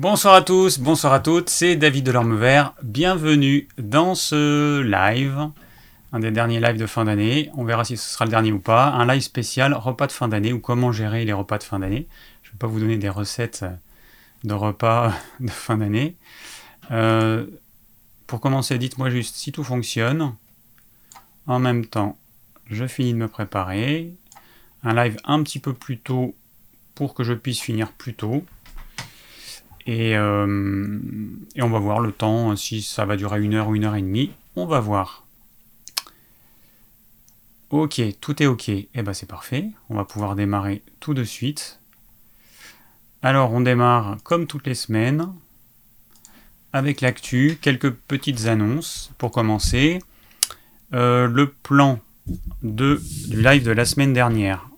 Bonsoir à tous, bonsoir à toutes, c'est David Delorme Vert. Bienvenue dans ce live, un des derniers lives de fin d'année. On verra si ce sera le dernier ou pas. Un live spécial repas de fin d'année ou comment gérer les repas de fin d'année. Je ne vais pas vous donner des recettes de repas de fin d'année. Euh, pour commencer, dites-moi juste si tout fonctionne. En même temps, je finis de me préparer. Un live un petit peu plus tôt pour que je puisse finir plus tôt. Euh, et, on va voir le temps, si ça va durer une heure ou une heure et demie. On va voir. Ok, tout est ok. Et eh ben c'est parfait. On va pouvoir démarrer tout de suite. Alors on démarre comme toutes les semaines avec l'actu, quelques petites annonces pour commencer. Euh, le plan du live de la semaine dernière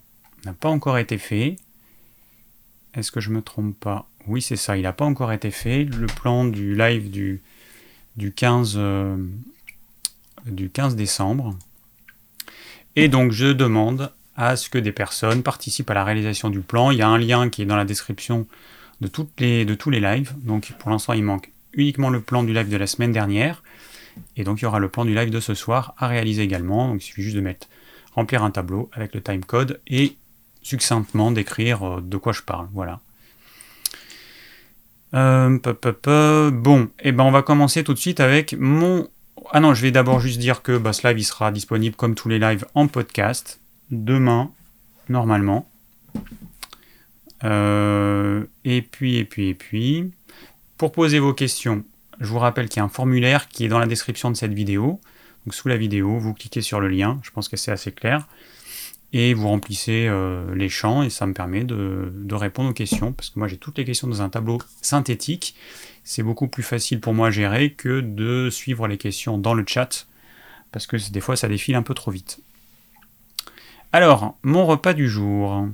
n'a pas encore été fait. Est-ce que je me trompe pas? Oui, c'est ça, il n'a pas encore été fait. Le plan du live du, du, 15, euh, du 15 décembre. Et donc je demande à ce que des personnes participent à la réalisation du plan. Il y a un lien qui est dans la description de tous les lives. Donc pour l'instant, il manque uniquement le plan du live de la semaine dernière. Et donc il y aura le plan du live de ce soir à réaliser également. Donc il suffit juste de mettre remplir un tableau avec le timecode et succinctement décrire euh, de quoi je parle. Voilà. Euh, bon, eh ben on va commencer tout de suite avec mon. Ah non, je vais d'abord juste dire que bah, ce live il sera disponible comme tous les lives en podcast demain, normalement. Euh, et puis, et puis, et puis. Pour poser vos questions, je vous rappelle qu'il y a un formulaire qui est dans la description de cette vidéo. Donc sous la vidéo, vous cliquez sur le lien, je pense que c'est assez clair et vous remplissez euh, les champs et ça me permet de, répondre aux questions parce que moi j'ai toutes les questions dans un tableau synthétique. C'est beaucoup plus facile pour moi à gérer que de suivre les questions dans le chat parce que des fois ça défile un peu trop vite. Alors, mon repas du jour.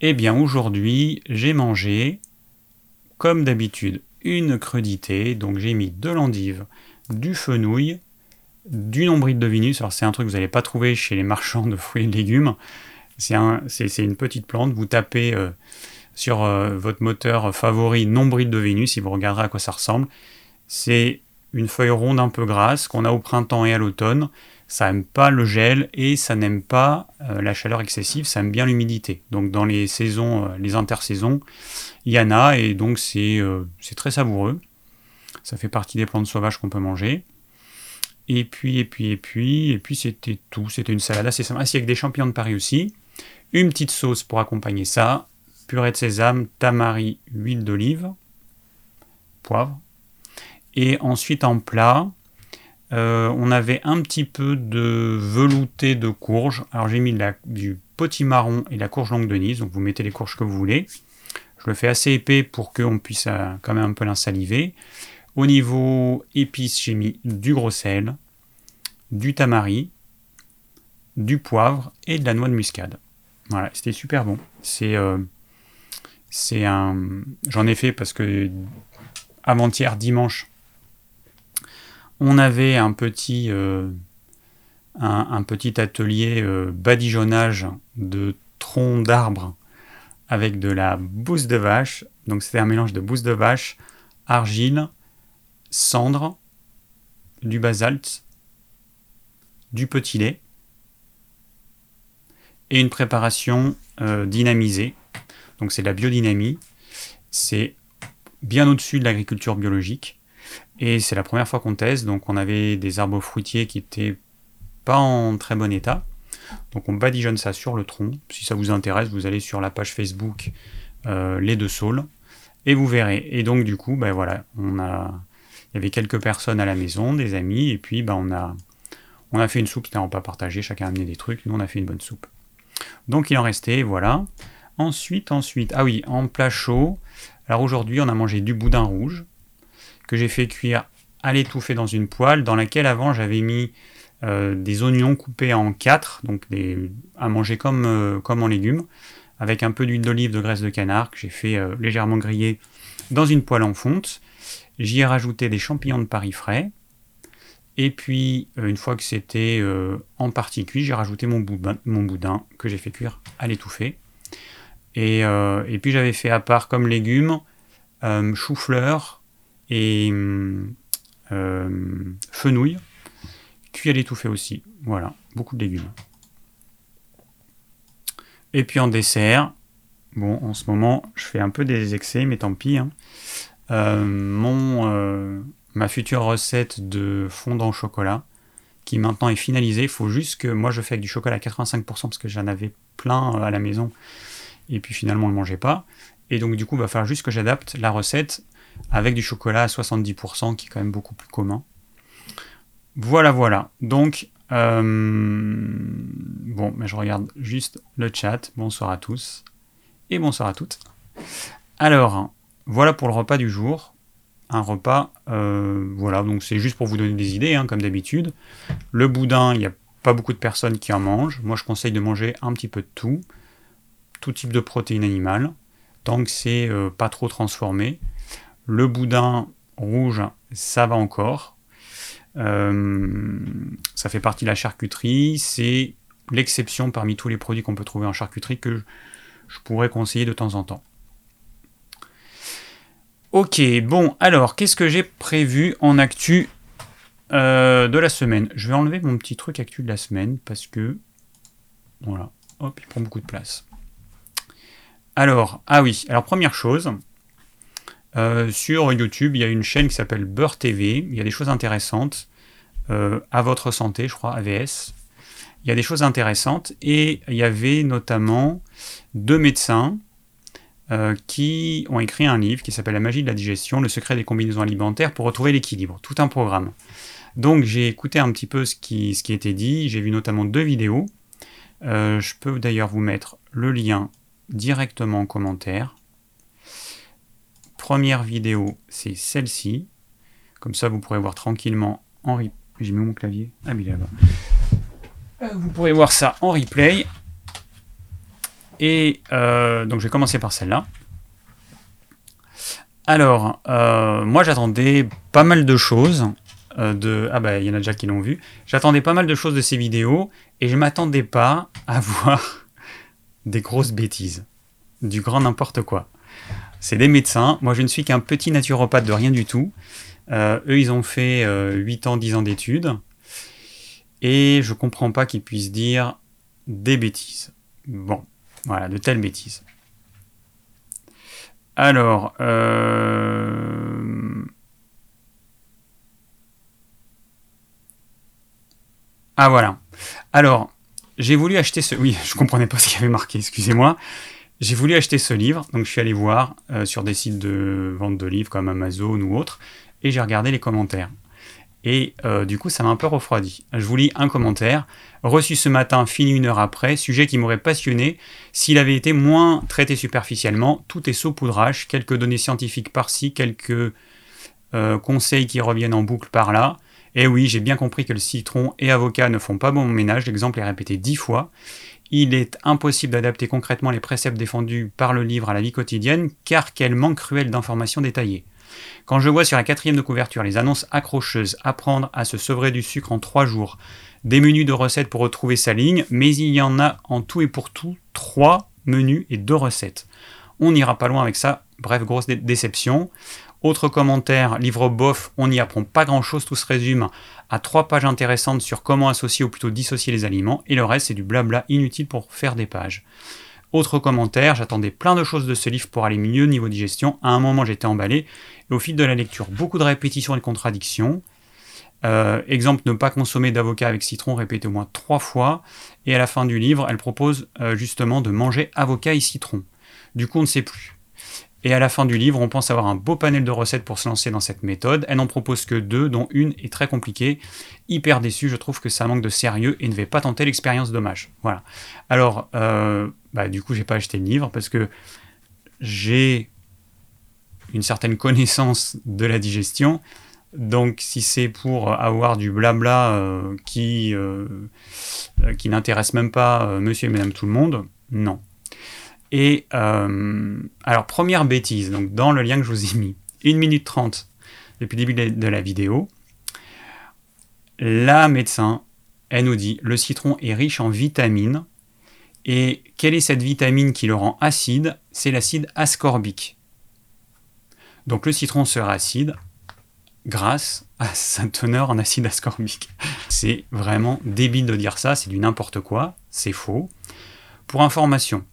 Eh bien aujourd'hui j'ai mangé comme d'habitude une crudité, donc j'ai mis de l'endive, du fenouil, du nombril de Vinus. Alors c'est un truc que vous n'allez pas trouver chez les marchands de fruits et légumes. C'est une petite plante. Vous tapez euh, sur euh, votre moteur favori nombril de Vénus, et vous regarderez à quoi ça ressemble. C'est une feuille ronde un peu grasse qu'on a au printemps et à l'automne. Ça n'aime pas le gel et ça n'aime pas euh, la chaleur excessive, ça aime bien l'humidité. Donc dans les saisons, les intersaisons, il y en a et donc c'est très savoureux. Ça fait partie des plantes sauvages qu'on peut manger. Et puis, et puis, et puis, et puis c'était tout. C'était une salade assez simple. avec des champignons de Paris aussi. Une petite sauce pour accompagner ça. Purée de sésame, tamari, huile d'olive, poivre. Et ensuite en plat, euh, on avait un petit peu de velouté de courge. Alors j'ai mis du potimarron et la courge longue de Nice. Donc vous mettez les courges que vous voulez. Je le fais assez épais pour qu'on puisse euh, quand même un peu l'insaliver. Au niveau épices, j'ai mis du gros sel, du tamari, du poivre et de la noix de muscade. Voilà, c'était super bon. C'est euh, c'est un. J'en ai fait parce que avant-hier, dimanche, on avait un petit, euh, un, petit atelier euh, badigeonnage de troncs d'arbres avec de la bouse de vache. Donc c'était un mélange de bouse de vache, argile, cendre, du basalte, du petit lait et une préparation euh, dynamisée. Donc c'est la biodynamie. C'est bien au-dessus de l'agriculture biologique. Et c'est la première fois qu'on teste. Donc on avait des arbres fruitiers qui étaient pas en très bon état. Donc on badigeonne ça sur le tronc. Si ça vous intéresse, vous allez sur la page Facebook euh, Les Deux Saules et vous verrez. Et donc du coup, ben voilà, on a il y avait quelques personnes à la maison, des amis, et puis bah, on, a, on a fait une soupe, c'était un repas partagé, chacun a amené des trucs, nous on a fait une bonne soupe. Donc il en restait, voilà. Ensuite, ensuite, ah oui, en plat chaud, alors aujourd'hui on a mangé du boudin rouge, que j'ai fait cuire à l'étouffer dans une poêle, dans laquelle avant j'avais mis euh, des oignons coupés en quatre, donc à manger comme, euh, comme en légumes, avec un peu d'huile d'olive de graisse de canard que j'ai fait euh, légèrement griller dans une poêle en fonte. J'y ai rajouté des champignons de Paris frais. Et puis, euh, une fois que c'était euh, en partie cuit, j'ai rajouté mon boudin, que j'ai fait cuire à l'étouffer. Et, euh, et, puis j'avais fait à part comme légumes euh, chou-fleur et fenouil, cuit à l'étouffée aussi. Voilà, beaucoup de légumes. Et puis en dessert, bon, en ce moment, je fais un peu des excès, mais tant pis. Hein. Euh, mon, ma future recette de fondant au chocolat, qui maintenant est finalisée. Il faut juste que moi je fais avec du chocolat à 85% parce que j'en avais plein à la maison et puis finalement on ne mangeait pas. Et donc du coup, il va falloir juste que j'adapte la recette avec du chocolat à 70% qui est quand même beaucoup plus commun. Voilà, voilà. Donc, euh, bon, mais je regarde juste le chat. Bonsoir à tous et bonsoir à toutes. Alors, voilà pour le repas du jour. Un repas, euh, voilà, donc c'est juste pour vous donner des idées, hein, comme d'habitude. Le boudin, il n'y a pas beaucoup de personnes qui en mangent. Moi, je conseille de manger un petit peu de tout, tout type de protéines animales tant que c'est euh, pas trop transformé. Le boudin rouge, ça va encore. Euh, ça fait partie de la charcuterie. C'est l'exception parmi tous les produits qu'on peut trouver en charcuterie que je pourrais conseiller de temps en temps. Ok, bon, alors, qu'est-ce que j'ai prévu en actu euh, de la semaine? Je vais enlever mon petit truc actu de la semaine parce que, voilà, hop, il prend beaucoup de place. Alors, ah oui, alors première chose, euh, sur YouTube, il y a une chaîne qui s'appelle Beurre TV, il y a des choses intéressantes, euh, à votre santé, je crois, AVS. Il y a des choses intéressantes, et il y avait notamment deux médecins euh, qui ont écrit un livre qui s'appelle La magie de la digestion, le secret des combinaisons alimentaires pour retrouver l'équilibre, tout un programme. Donc j'ai écouté un petit peu ce qui, ce qui était dit, j'ai vu notamment deux vidéos. je peux d'ailleurs vous mettre le lien directement en commentaire. Première vidéo, c'est celle-ci. Comme ça, vous pourrez voir tranquillement en replay. J'ai mis mon clavier. Ah, mais là-bas. Euh, vous pourrez voir ça en replay. Et euh, donc, je vais commencer par celle-là. Alors, euh, moi, j'attendais pas mal de choses. de... Ah, bah, il y en a déjà qui l'ont vu. J'attendais pas mal de choses de ces vidéos. Et je m'attendais pas à voir des grosses bêtises, du grand n'importe quoi. C'est des médecins, moi je ne suis qu'un petit naturopathe de rien du tout. Euh, eux, ils ont fait 8 euh, ans, 10 ans d'études, et je comprends pas qu'ils puissent dire des bêtises. Bon, voilà, de telles bêtises. Alors, euh... ah voilà. Alors, j'ai voulu acheter ce. Oui, je comprenais pas ce qu'il y avait marqué, excusez-moi. J'ai voulu acheter ce livre, donc je suis allé voir euh, sur des sites de vente de livres comme Amazon ou autres, et j'ai regardé les commentaires. Et euh, du coup, ça m'a un peu refroidi. Je vous lis un commentaire, reçu ce matin, fini une heure après, sujet qui m'aurait passionné s'il avait été moins traité superficiellement. Tout est saupoudrage, quelques données scientifiques par-ci, quelques euh, conseils qui reviennent en boucle par-là. Et oui, j'ai bien compris que le citron et avocat ne font pas bon ménage, l'exemple est répété dix fois. Il est impossible d'adapter concrètement les préceptes défendus par le livre à la vie quotidienne, car quel manque cruel d'informations détaillées. Quand je vois sur la quatrième de couverture les annonces accrocheuses apprendre à se sevrer du sucre en trois jours, des menus de recettes pour retrouver sa ligne, mais il y en a en tout et pour tout trois menus et deux recettes. On n'ira pas loin avec ça, bref, grosse déception. Autre commentaire, livre bof, on n'y apprend pas grand chose, tout se résume à trois pages intéressantes sur comment associer ou plutôt dissocier les aliments, et le reste c'est du blabla inutile pour faire des pages. Autre commentaire, j'attendais plein de choses de ce livre pour aller mieux niveau digestion, à un moment j'étais emballé, et au fil de la lecture, beaucoup de répétitions et de contradictions. Euh, exemple, ne pas consommer d'avocat avec citron, répété au moins trois fois, et à la fin du livre, elle propose euh, justement de manger avocat et citron. Du coup, on ne sait plus. Et à la fin du livre, on pense avoir un beau panel de recettes pour se lancer dans cette méthode. Elle n'en propose que deux, dont une est très compliquée. Hyper déçu, je trouve que ça manque de sérieux et ne vais pas tenter l'expérience dommage. Voilà. Alors, euh, bah, du coup, j'ai pas acheté le livre parce que j'ai une certaine connaissance de la digestion. Donc, si c'est pour avoir du blabla euh, qui, euh, qui n'intéresse même pas monsieur et madame tout le monde, non. Et euh, alors, première bêtise, donc dans le lien que je vous ai mis, 1 minute 30 depuis le début de la vidéo, la médecin, elle nous dit le citron est riche en vitamines. Et quelle est cette vitamine qui le rend acide? C'est l'acide ascorbique. Donc le citron sera acide grâce à sa teneur en acide ascorbique. C'est vraiment débile de dire ça, c'est du n'importe quoi, c'est faux. Pour information,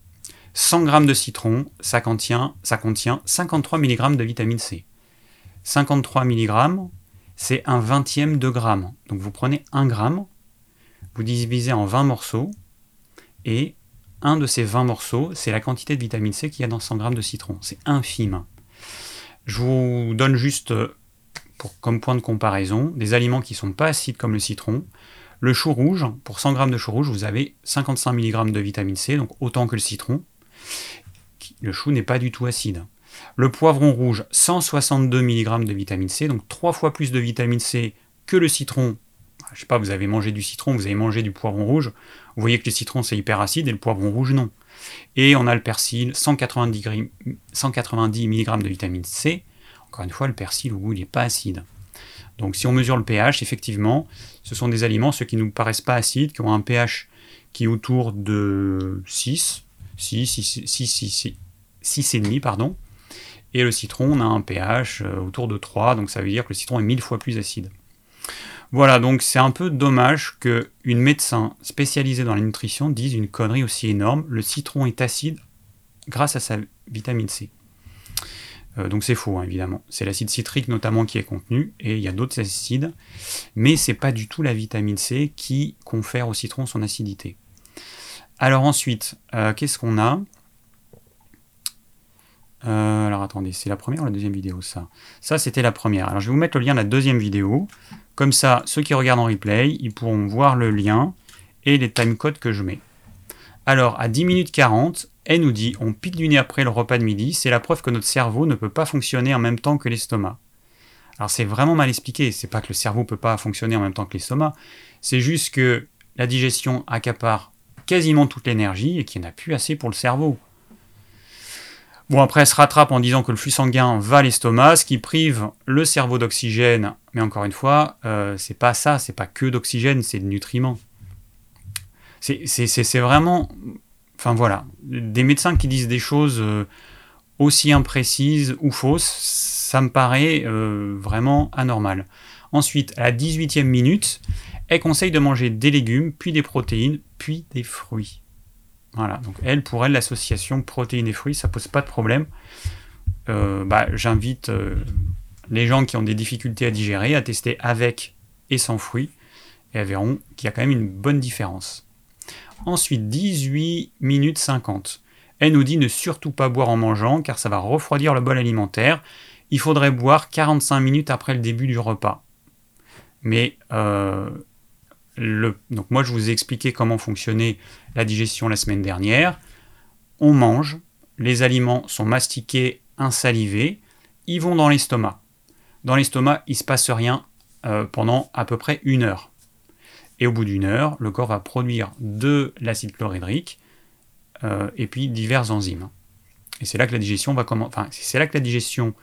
100 g de citron, ça contient, ça contient 53 mg de vitamine C. 53 mg, c'est un vingtième de gramme. Donc vous prenez 1 gramme, vous divisez en 20 morceaux, et un de ces 20 morceaux, c'est la quantité de vitamine C qu'il y a dans 100 g de citron. C'est infime. Je vous donne juste, pour, comme point de comparaison, des aliments qui ne sont pas acides comme le citron. Le chou rouge, pour 100 g de chou rouge, vous avez 55 mg de vitamine C, donc autant que le citron. Le chou n'est pas du tout acide. Le poivron rouge, 162 mg de vitamine C, donc trois fois plus de vitamine C que le citron. Je sais pas, vous avez mangé du citron, vous avez mangé du poivron rouge. Vous voyez que le citron c'est hyper acide et le poivron rouge non. Et on a le persil, 190, 190 mg de vitamine C. Encore une fois, le persil au goût n'est pas acide. Donc si on mesure le pH, effectivement, ce sont des aliments, ceux qui ne nous paraissent pas acides, qui ont un pH qui est autour de 6, 6, 6, 6, 6, 6,5, pardon. Et le citron, on a un pH euh, autour de 3, donc ça veut dire que le citron est mille fois plus acide. Voilà, donc c'est un peu dommage qu'une médecin spécialisée dans la nutrition dise une connerie aussi énorme. Le citron est acide grâce à sa vitamine C. Euh, donc c'est faux, hein, évidemment. C'est l'acide citrique notamment qui est contenu, et il y a d'autres acides, mais c'est pas du tout la vitamine C qui confère au citron son acidité. Alors ensuite, euh, qu'est-ce qu'on a? Euh, alors attendez, c'est la première ou la deuxième vidéo ça? Ça c'était la première. Alors je vais vous mettre le lien de la deuxième vidéo. Comme ça, ceux qui regardent en replay, ils pourront voir le lien et les timecodes que je mets. Alors à 10 minutes 40, elle nous dit on pique du nez après le repas de midi, c'est la preuve que notre cerveau ne peut pas fonctionner en même temps que l'estomac. Alors c'est vraiment mal expliqué, c'est pas que le cerveau ne peut pas fonctionner en même temps que l'estomac, c'est juste que la digestion accapare quasiment toute l'énergie et qu'il n'y en a plus assez pour le cerveau. Bon, après, elle se rattrape en disant que le flux sanguin va à l'estomac, ce qui prive le cerveau d'oxygène. Mais encore une fois, euh, c'est pas ça, c'est pas que d'oxygène, c'est de nutriments. C'est vraiment. Enfin voilà, des médecins qui disent des choses euh, aussi imprécises ou fausses, ça me paraît euh, vraiment anormal. Ensuite, à la 18e minute, elle conseille de manger des légumes, puis des protéines, puis des fruits. Voilà, donc elle, pour elle, l'association protéines et fruits, ça pose pas de problème. Euh, bah, j'invite euh, les gens qui ont des difficultés à digérer à tester avec et sans fruits, et elles verront qu'il y a quand même une bonne différence. Ensuite, 18 minutes 50. Elle nous dit ne surtout pas boire en mangeant, car ça va refroidir le bol alimentaire. Il faudrait boire 45 minutes après le début du repas. Mais euh, donc moi, je vous ai expliqué comment fonctionnait la digestion la semaine dernière. On mange, les aliments sont mastiqués, insalivés, ils vont dans l'estomac. Dans l'estomac, il ne se passe rien euh, pendant à peu près une heure. Et au bout d'une heure, le corps va produire de l'acide chlorhydrique euh, et puis divers enzymes. Et c'est là que la digestion va commencer. Enfin, c'est là que la digestion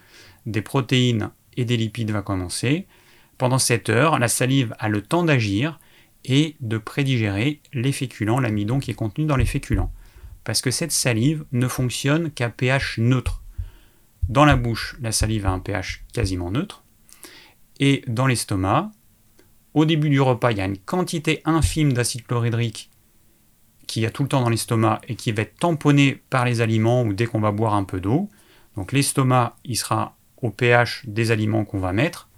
des protéines et des lipides va commencer. Pendant cette heure, la salive a le temps d'agir et de prédigérer les féculents, l'amidon qui est contenu dans les féculents. Parce que cette salive ne fonctionne qu'à pH neutre. Dans la bouche, la salive a un pH quasiment neutre. Et dans l'estomac, au début du repas, il y a une quantité infime d'acide chlorhydrique qui a tout le temps dans l'estomac et qui va être tamponné par les aliments ou dès qu'on va boire un peu d'eau. Donc l'estomac, il sera au pH des aliments qu'on va mettre.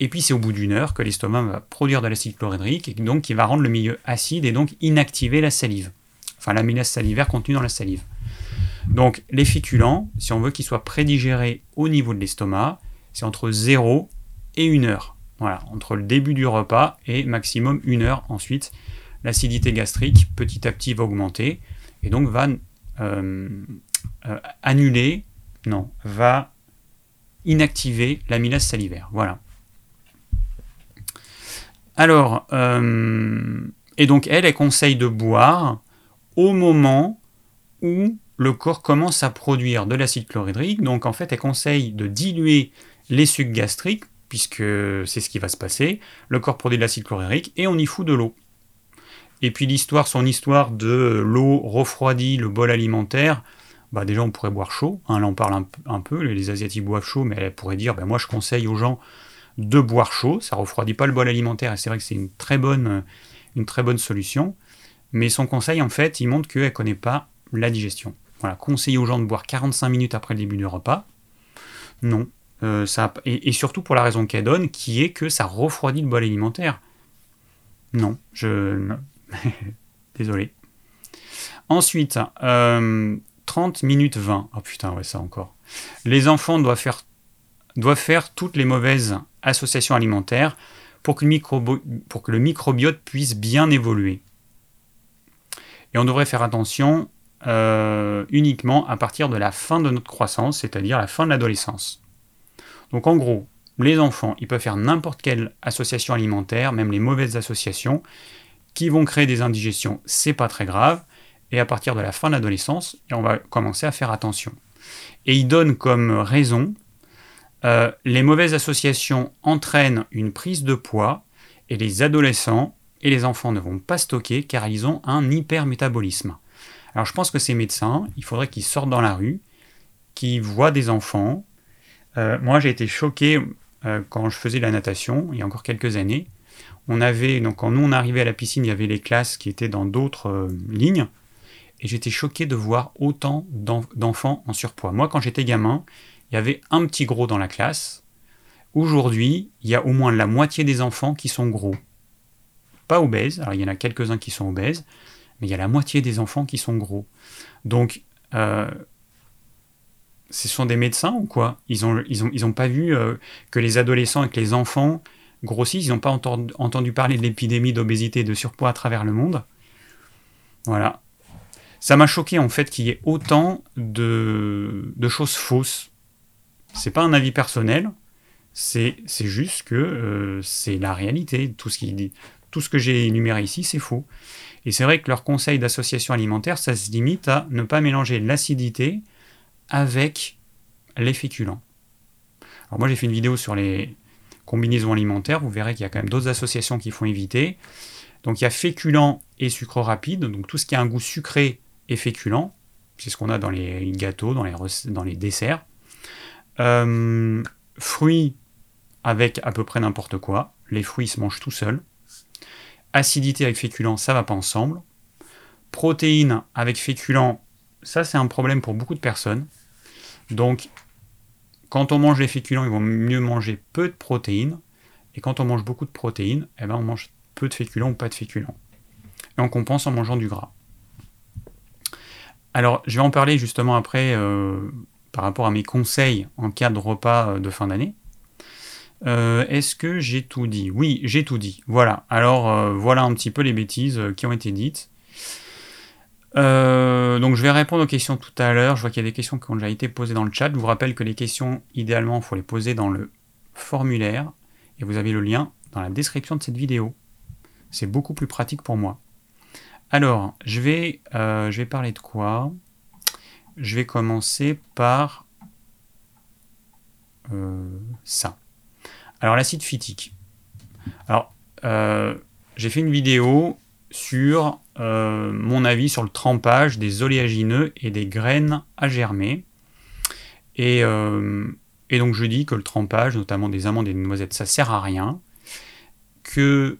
Et puis c'est au bout d'une heure que l'estomac va produire de l'acide chlorhydrique et donc qui va rendre le milieu acide et donc inactiver la salive. Enfin l'amylase salivaire contenue dans la salive. Donc les féculents, si on veut qu'ils soient prédigérés au niveau de l'estomac, c'est entre 0 et 1 heure. Voilà, entre le début du repas et maximum 1 heure ensuite. L'acidité gastrique petit à petit va augmenter et donc va euh, euh, annuler, non, va inactiver l'amylase salivaire. Voilà. Alors, euh, et donc elle, elle conseille de boire au moment où le corps commence à produire de l'acide chlorhydrique. Donc en fait, elle conseille de diluer les sucs gastriques, puisque c'est ce qui va se passer. Le corps produit de l'acide chlorhydrique et on y fout de l'eau. Et puis l'histoire, son histoire de l'eau refroidit le bol alimentaire, bah déjà on pourrait boire chaud. Hein, là on parle un, peu, les Asiatiques boivent chaud, mais elle pourrait dire, ben moi je conseille aux gens de boire chaud, ça refroidit pas le bol alimentaire et c'est vrai que c'est une très bonne, solution. Mais son conseil en fait, il montre qu'elle connaît pas la digestion. Voilà, conseiller aux gens de boire 45 minutes après le début du repas, non. Euh, ça, et, surtout pour la raison qu'elle donne, qui est que ça refroidit le bol alimentaire. Non, je... Désolé. Ensuite, 30 euh, minutes 20. Oh putain, ouais, ça encore. Les enfants doivent faire, doivent faire toutes les mauvaises associations alimentaires pour que, le microbiote puisse bien évoluer. Et on devrait faire attention euh, uniquement à partir de la fin de notre croissance, c'est-à-dire la fin de l'adolescence. Donc en gros, les enfants, ils peuvent faire n'importe quelle association alimentaire, même les mauvaises associations, qui vont créer des indigestions, c'est pas très grave. Et à partir de la fin de l'adolescence, on va commencer à faire attention. Et il donne comme raison, euh, les mauvaises associations entraînent une prise de poids, et les adolescents et les enfants ne vont pas stocker car ils ont un hypermétabolisme. Alors je pense que ces médecins, il faudrait qu'ils sortent dans la rue, qu'ils voient des enfants. Euh, moi j'ai été choqué euh, quand je faisais la natation, il y a encore quelques années. On avait, donc quand nous on arrivait à la piscine, il y avait les classes qui étaient dans d'autres lignes. Et j'étais choqué de voir autant d'enfants en surpoids. Moi quand j'étais gamin, il y avait un petit gros dans la classe. Aujourd'hui, il y a au moins la moitié des enfants qui sont gros. Pas obèses, alors il y en a quelques-uns qui sont obèses, mais il y a la moitié des enfants qui sont gros. Donc, euh, ce sont des médecins ou quoi? Ils n'ont pas vu euh, que les adolescents et que les enfants grossissent, ils n'ont pas entendu, parler de l'épidémie d'obésité et de surpoids à travers le monde? Voilà. Ça m'a choqué en fait qu'il y ait autant de choses fausses. C'est pas un avis personnel, c'est juste que euh, c'est la réalité. Tout ce, tout ce que j'ai énuméré ici, c'est faux. Et c'est vrai que leur conseil d'association alimentaire, ça se limite à ne pas mélanger l'acidité avec les féculents. Alors moi j'ai fait une vidéo sur les combinaisons alimentaires, vous verrez qu'il y a quand même d'autres associations qui font éviter. Donc il y a féculents et sucre rapide, donc tout ce qui a un goût sucré et féculent, c'est ce qu'on a dans les gâteaux, dans les, dans les desserts. Euh, fruits avec à peu près n'importe quoi, les fruits se mangent tout seuls acidité avec féculent, ça va pas ensemble. Protéines avec féculent, ça c'est un problème pour beaucoup de personnes. Donc, quand on mange les féculents, il vaut mieux manger peu de protéines. Et quand on mange beaucoup de protéines, eh ben on mange peu de féculents ou pas de féculents. Et on compense en mangeant du gras. Alors, je vais en parler justement après euh, par rapport à mes conseils en cas de repas euh, de fin d'année. Euh, est-ce que j'ai tout dit? Oui, j'ai tout dit. Voilà. Alors, euh, voilà un petit peu les bêtises qui ont été dites. donc, je vais répondre aux questions tout à l'heure. Je vois qu'il y a des questions qui ont déjà été posées dans le chat. Je vous rappelle que les questions, idéalement, il faut les poser dans le formulaire. Et vous avez le lien dans la description de cette vidéo. C'est beaucoup plus pratique pour moi. Alors, je vais, je vais parler de quoi? Je vais commencer par ça. Alors l'acide phytique. Alors euh, j'ai fait une vidéo sur euh, mon avis sur le trempage des oléagineux et des graines à germer. Et, euh, et, donc je dis que le trempage, notamment des amandes et des noisettes, ça sert à rien. Que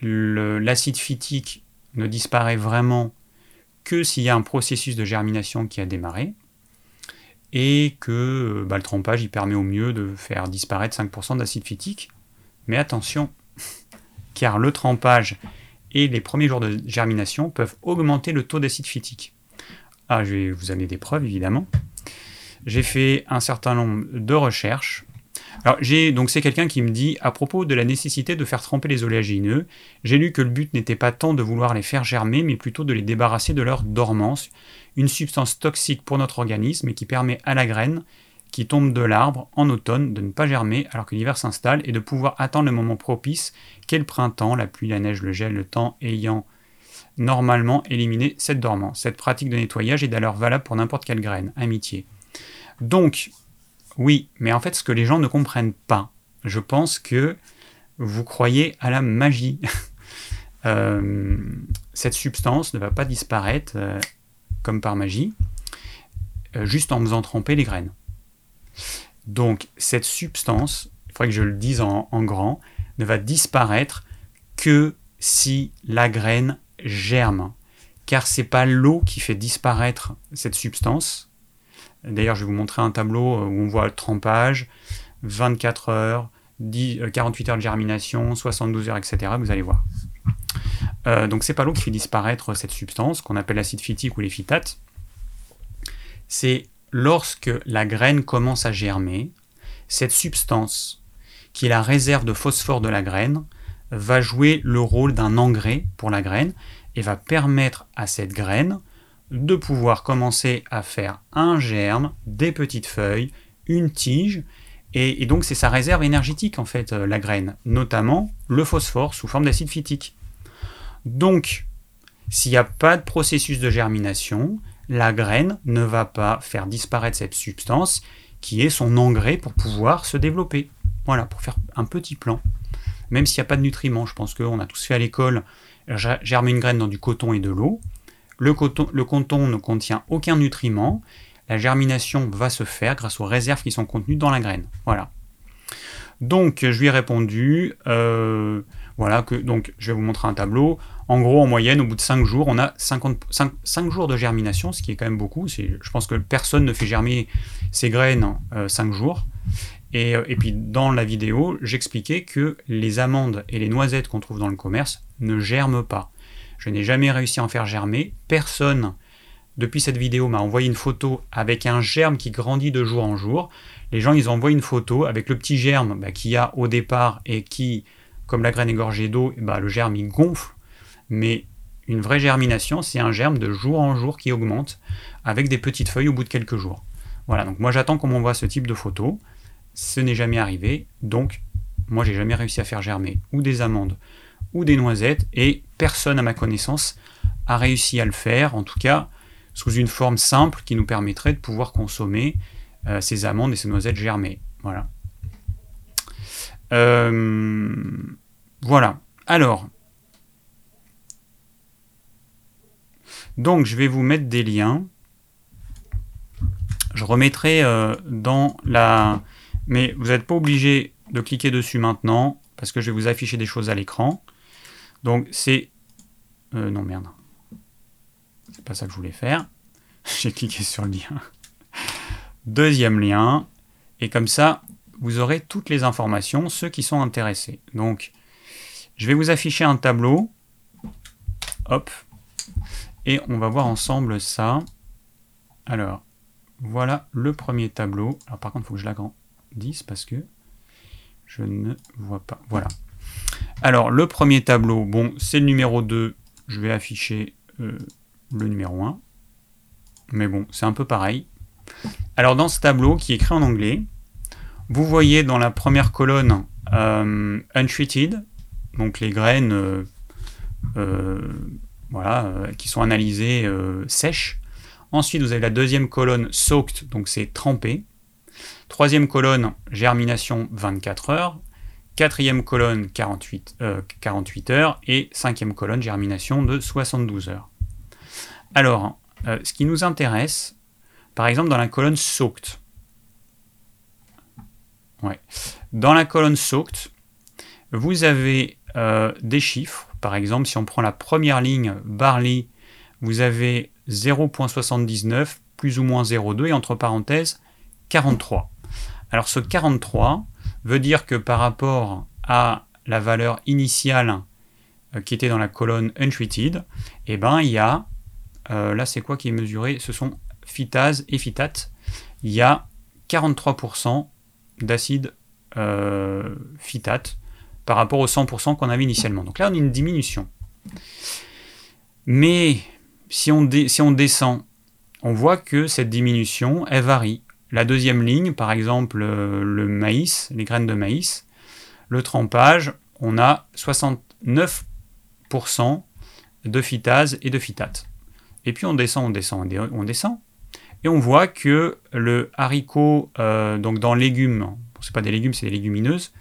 l'acide phytique ne disparaît vraiment que s'il y a un processus de germination qui a démarré et que euh, bah, le trempage il permet au mieux de faire disparaître 5% d'acide phytique. Mais attention, car le trempage et les premiers jours de germination peuvent augmenter le taux d'acide phytique. Ah, je vais vous amener des preuves évidemment. J'ai fait un certain nombre de recherches alors, j'ai, donc c'est quelqu'un qui me dit, à propos de la nécessité de faire tremper les oléagineux, j'ai lu que le but n'était pas tant de vouloir les faire germer, mais plutôt de les débarrasser de leur dormance, une substance toxique pour notre organisme et qui permet à la graine qui tombe de l'arbre en automne de ne pas germer alors que l'hiver s'installe et de pouvoir attendre le moment propice qu'est le printemps, la pluie, la neige, le gel, le temps ayant normalement éliminé cette dormance. Cette pratique de nettoyage est d'ailleurs valable pour n'importe quelle graine. Amitié. Donc, oui, mais en fait, ce que les gens ne comprennent pas, je pense que vous croyez à la magie. Euh, cette substance ne va pas disparaître euh, comme par magie. euh, juste en faisant tremper les graines. Donc cette substance, il faudrait que je le dise en, grand, ne va disparaître que si la graine germe. Car c'est pas l'eau qui fait disparaître cette substance. D'ailleurs, je vais vous montrer un tableau euh, où on voit le trempage, 24 heures, 48 heures de germination, 72 heures, etc. Vous allez voir. Euh, donc c'est pas l'eau qui fait disparaître cette substance qu'on appelle l'acide phytique ou les phytates. C'est lorsque la graine commence à germer, cette substance, qui est la réserve de phosphore de la graine, va jouer le rôle d'un engrais pour la graine et va permettre à cette graine de pouvoir commencer à faire un germe, des petites feuilles, une tige, et, donc c'est sa réserve énergétique en fait, euh, la graine, notamment le phosphore sous forme d'acide phytique. Donc, s'il n'y a pas de processus de germination, la graine ne va pas faire disparaître cette substance qui est son engrais pour pouvoir se développer. Voilà, pour faire un petit plan. Même s'il n'y a pas de nutriments, je pense qu'on a tous fait à l'école germer une graine dans du coton et de l'eau. Le coton, ne contient aucun nutriment. La germination va se faire grâce aux réserves qui sont contenues dans la graine. Voilà. Donc, je lui ai répondu, euh, voilà, que donc je vais vous montrer un tableau. En gros, en moyenne, au bout de 5 jours, on a 5, jours de germination, ce qui est quand même beaucoup. Je pense que personne ne fait germer ses graines 5 euh, jours. Euh, et, puis dans la vidéo, j'expliquais que les amandes et les noisettes qu'on trouve dans le commerce ne germent pas. Je n'ai jamais réussi à en faire germer. Personne, depuis cette vidéo, m'a envoyé une photo avec un germe qui grandit de jour en jour. Les gens, ils envoient une photo avec le petit germe bah, qu'il y a au départ et qui, comme la graine est gorgée d'eau, bah, le germe il gonfle mais une vraie germination, c'est un germe de jour en jour qui augmente avec des petites feuilles au bout de quelques jours. Voilà, donc moi j'attends qu'on m'envoie ce type de photo. Ce n'est jamais arrivé, donc moi j'ai jamais réussi à faire germer ou des amandes ou des noisettes et personne à ma connaissance a réussi à le faire, en tout cas sous une forme simple qui nous permettrait de pouvoir consommer euh, ces amandes et ces noisettes germées. Voilà. Euh, voilà. Alors, Donc je vais vous mettre des liens. Je remettrai euh, dans la... Mais vous n'êtes pas obligé de cliquer dessus maintenant, parce que je vais vous afficher des choses à l'écran. Donc c'est... Euh, non merde. C'est pas ça que je voulais faire. J'ai cliqué sur le lien. Deuxième lien. Et comme ça, vous aurez toutes les informations, ceux qui sont intéressés. Donc, je vais vous afficher un tableau. Hop. Et on va voir ensemble ça. Alors, voilà le premier tableau. Alors par contre, il faut que je l'agrandisse parce que je ne vois pas. Voilà. Alors, le premier tableau, bon, c'est le numéro 2. Je vais afficher euh, le numéro 1. Mais bon, c'est un peu pareil. Alors, dans ce tableau qui est écrit en anglais, vous voyez dans la première colonne euh, Untreated, donc les graines euh, voilà, qui sont analysées sèches. Ensuite, vous avez la deuxième colonne soaked, donc c'est trempé. Troisième colonne, germination 24 heures. Quatrième colonne, 48, 48 euh, heures. Et cinquième colonne, germination de 72 heures. Alors, ce qui nous intéresse, par exemple, dans la colonne soaked. Dans la colonne soaked, vous avez des chiffres par exemple, si on prend la première ligne Barley, vous avez 0.79 plus ou moins 0,2 et entre parenthèses 43. Alors ce 43 veut dire que par rapport à la valeur initiale euh, qui était dans la colonne untreated, eh ben il y a, euh, là c'est quoi qui est mesuré? Ce sont phytase et phytate. Il y a 43% d'acide euh, phytate par rapport aux 100% qu'on avait initialement. Donc là, on a une diminution. Mais si on, si on descend, on voit que cette diminution, elle varie. La deuxième ligne, par exemple euh, le maïs, les graines de maïs, le trempage, on a 69% de phytase et de phytate. Et puis on descend, on descend, on descend. Et on voit que le haricot, euh, donc dans légumes, c'est pas des légumes, c'est des légumineuses,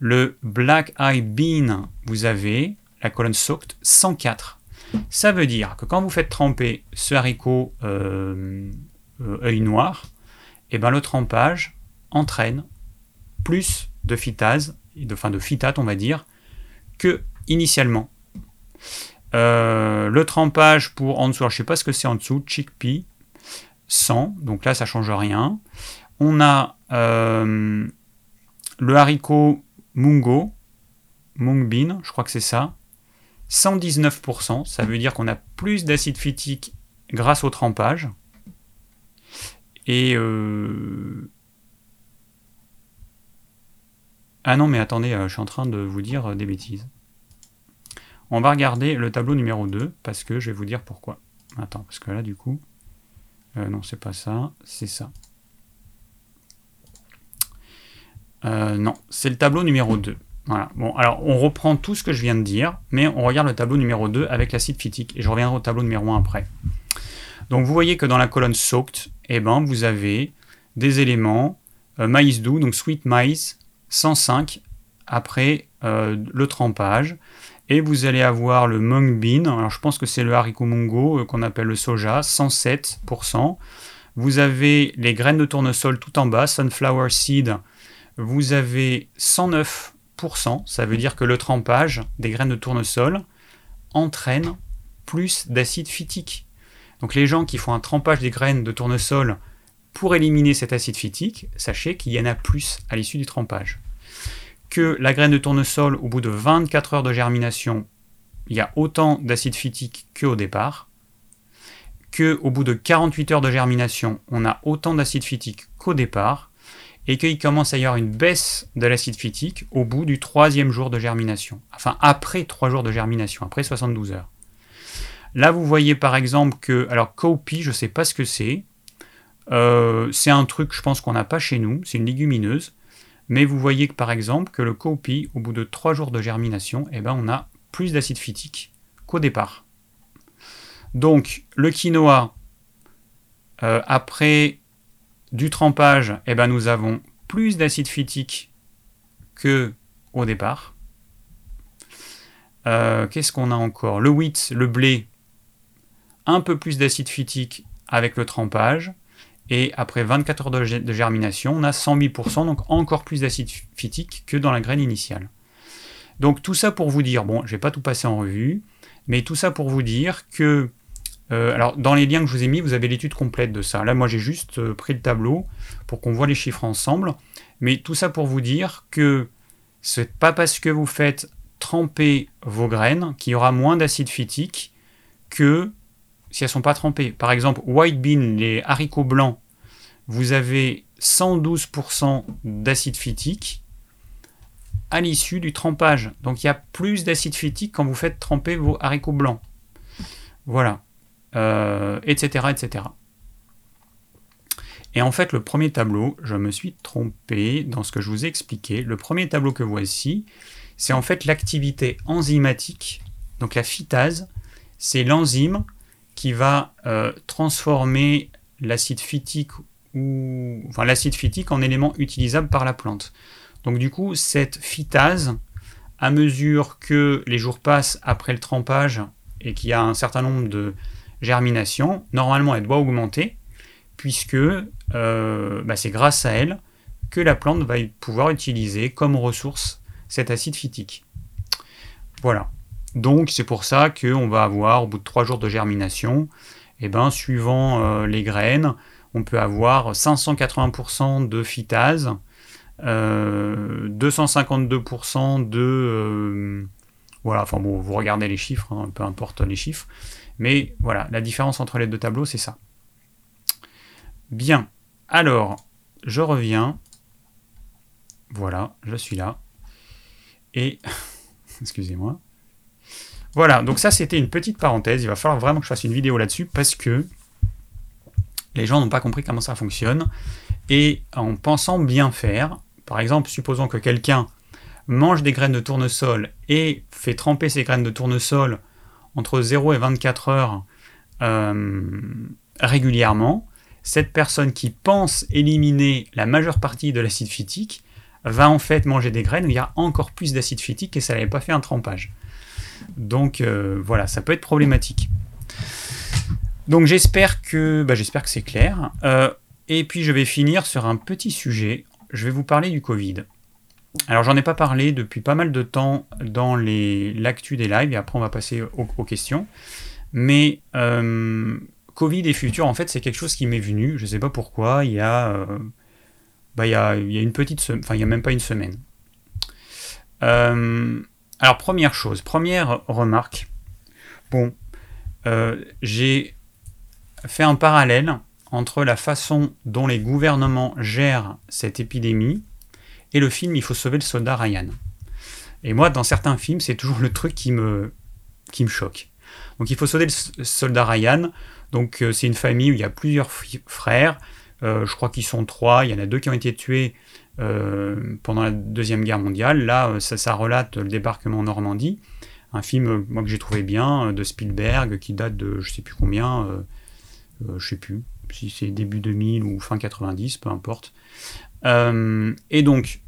le Black Eye Bean, vous avez la colonne soaked 104. Ça veut dire que quand vous faites tremper ce haricot euh, œil noir, eh ben le trempage entraîne plus de phytase, de, de phytate on va dire, que initialement. Euh, le trempage pour en dessous, je ne sais pas ce que c'est en dessous, chickpea, 100, donc là ça change rien. On a euh, le haricot mungo, mung bean, je crois que c'est ça, 119%, ça veut dire qu'on a plus d'acide phytique grâce au trempage. Et euh, ah non mais attendez, je suis en train de vous dire des bêtises. On va regarder le tableau numéro 2 parce que je vais vous dire pourquoi. Attends, parce que là du coup... Euh, non, c'est pas ça, c'est ça. Euh, non, c'est le tableau numéro 2. Voilà. Bon, alors on reprend tout ce que je viens de dire, mais on regarde le tableau numéro 2 avec l'acide phytique, et je reviendrai au tableau numéro 1 après. Donc vous voyez que dans la colonne soaked, eh ben, vous avez des éléments, euh, maïs doux, donc sweet maïs, 105 après le trempage, et vous allez avoir le mung bean, alors je pense que c'est le haricot mungo euh, qu'on appelle le soja, 107%. Vous avez les graines de tournesol tout en bas, sunflower seed, vous avez 109%, ça veut dire que le trempage des graines de tournesol entraîne plus d'acide phytique. Donc les gens qui font un trempage des graines de tournesol pour éliminer cet acide phytique, sachez qu'il y en a plus à l'issue du trempage que la graine de tournesol, au bout de 24 heures de germination, il y a autant d'acide phytique qu'au départ, que au bout de 48 heures de germination, on a autant d'acide phytique qu'au départ, et qu'il commence à y avoir une baisse de l'acide phytique au bout du troisième jour de germination. Enfin, après 3 jours de germination, après 72 heures. Là, vous voyez par exemple que, alors cowpea, je ne sais pas ce que c'est. Euh, c'est un truc, je pense qu'on n'a pas chez nous. C'est une légumineuse. Mais vous voyez que par exemple que le cowpea, au bout de 3 jours de germination, eh ben, on a plus d'acide phytique qu'au départ. Donc le quinoa, euh, après du trempage, eh ben, nous avons plus d'acide phytique que au départ. Euh, qu'est-ce qu'on a encore? Le wheat, le blé, un peu plus d'acide phytique avec le trempage. Et après 24 heures de, germination, on a 108%, donc encore plus d'acide phytique que dans la graine initiale. Donc tout ça pour vous dire, bon, je vais pas tout passer en revue, mais tout ça pour vous dire que, euh, alors dans les liens que je vous ai mis, vous avez l'étude complète de ça. Là, moi j'ai juste euh, pris le tableau pour qu'on voit les chiffres ensemble, mais tout ça pour vous dire que c'est pas parce que vous faites tremper vos graines qu'il y aura moins d'acide phytique que si elles ne sont pas trempées. Par exemple, white bean, les haricots blancs, vous avez 112% d'acide phytique à l'issue du trempage. Donc il y a plus d'acide phytique quand vous faites tremper vos haricots blancs. Voilà. etc., euh, etc. Et en fait, le premier tableau, je me suis trompé dans ce que je vous ai expliqué. Le premier tableau que voici, c'est en fait l'activité enzymatique. Donc la phytase, c'est l'enzyme qui va euh, transformer l'acide phytique ou enfin l'acide phytique en élément utilisable par la plante. Donc du coup, cette phytase, à mesure que les jours passent après le trempage et qu'il y a un certain nombre de germinations, normalement elle doit augmenter, puisque euh, bah, c'est grâce à elle que la plante va pouvoir utiliser comme ressource cet acide phytique. Voilà. Donc c'est pour ça qu'on va avoir, au bout de 3 jours de germination, eh ben, suivant euh, les graines, on peut avoir 580% de phytase, 252% euh, de... Euh, voilà, enfin bon, vous regardez les chiffres, hein, peu importe les chiffres. Mais voilà, la différence entre les deux tableaux, c'est ça. Bien, alors, je reviens. Voilà, je suis là. Et, excusez-moi. Voilà, donc ça c'était une petite parenthèse. Il va falloir vraiment que je fasse une vidéo là-dessus parce que les gens n'ont pas compris comment ça fonctionne. Et en pensant bien faire, par exemple, supposons que quelqu'un mange des graines de tournesol et fait tremper ces graines de tournesol entre 0 et 24 heures euh, régulièrement, cette personne qui pense éliminer la majeure partie de l'acide phytique va en fait manger des graines où il y a encore plus d'acide phytique et ça n'avait pas fait un trempage. Donc euh, voilà, ça peut être problématique. Donc j'espère que, bah, j'espère que c'est clair. Euh, et puis je vais finir sur un petit sujet. Je vais vous parler du Covid. Alors j'en ai pas parlé depuis pas mal de temps dans l'actu des lives et après on va passer aux, questions. Mais euh, Covid et futur, en fait, c'est quelque chose qui m'est venu. Je sais pas pourquoi. Il y a, bah, il y a, il y a une petite, enfin il y a même pas une semaine. Alors première chose, première remarque. Bon, j'ai fait un parallèle entre la façon dont les gouvernements gèrent cette épidémie et le film Il faut sauver le soldat Ryan. Et moi, dans certains films, c'est toujours le truc qui me, choque. Donc il faut sauver le soldat Ryan. Donc euh, c'est une famille où il y a plusieurs frères. Euh, je crois qu'ils sont trois. Il y en a deux qui ont été tués euh, pendant la Deuxième Guerre mondiale. Là, ça, ça, relate le débarquement en Normandie. Un film moi, que j'ai trouvé bien de Spielberg qui date de je sais plus combien, je sais plus, si c'est début 2000 ou fin 90, peu importe. Euh, et donc,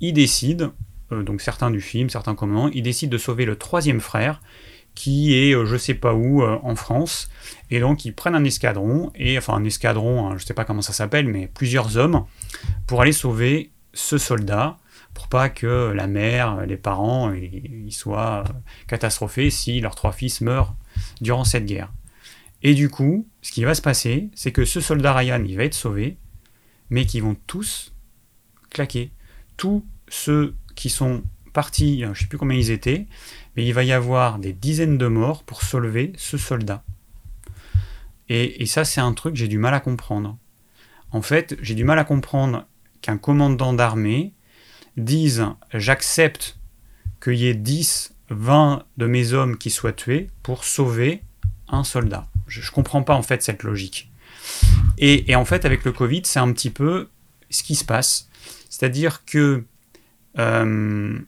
ils décident, euh, donc certains du film, certains commandants, ils décident de sauver le troisième frère, qui est euh, je sais pas où en France. Et donc, ils prennent un escadron, et enfin un escadron, hein, je sais pas comment ça s'appelle, mais plusieurs hommes, pour aller sauver ce soldat pour pas que la mère, les parents, ils soient catastrophés si leurs trois fils meurent durant cette guerre. Et du coup, ce qui va se passer, c'est que ce soldat Ryan, il va être sauvé, mais qu'ils vont tous claquer. Tous ceux qui sont partis, je ne sais plus combien ils étaient, mais il va y avoir des dizaines de morts pour sauver ce soldat. Et, et ça, c'est un truc que j'ai du mal à comprendre. En fait, j'ai du mal à comprendre qu'un commandant d'armée dise j'accepte qu'il y ait 10, 20 de mes hommes qui soient tués pour sauver un soldat. Je ne comprends pas en fait cette logique. Et, en fait, avec le Covid, c'est un petit peu ce qui se passe. C'est-à-dire que euh,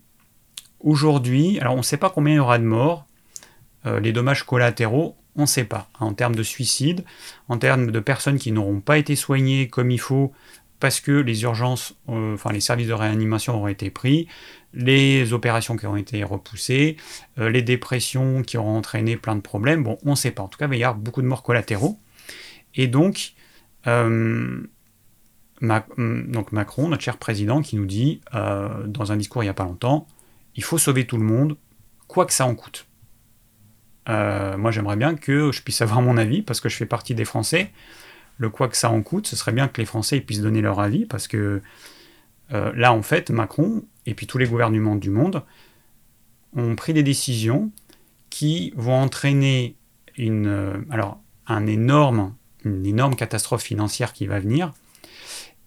aujourd'hui, alors on ne sait pas combien il y aura de morts, euh, les dommages collatéraux, on ne sait pas. En termes de suicides, en termes de personnes qui n'auront pas été soignées comme il faut parce que les urgences, euh, enfin les services de réanimation auront été pris, les opérations qui ont été repoussées, euh, les dépressions qui auront entraîné plein de problèmes. Bon, on ne sait pas. En tout cas, il y avoir beaucoup de morts collatéraux. Et donc, donc Macron, notre cher président, qui nous dit dans un discours il n'y a pas longtemps, il faut sauver tout le monde, quoi que ça en coûte. moi, j'aimerais bien que je puisse avoir mon avis, parce que je fais partie des Français le quoi que ça en coûte, ce serait bien que les Français puissent donner leur avis, parce que euh, là, en fait, Macron et puis tous les gouvernements du monde ont pris des décisions qui vont entraîner une, euh, alors, énorme, une énorme catastrophe financière qui va venir,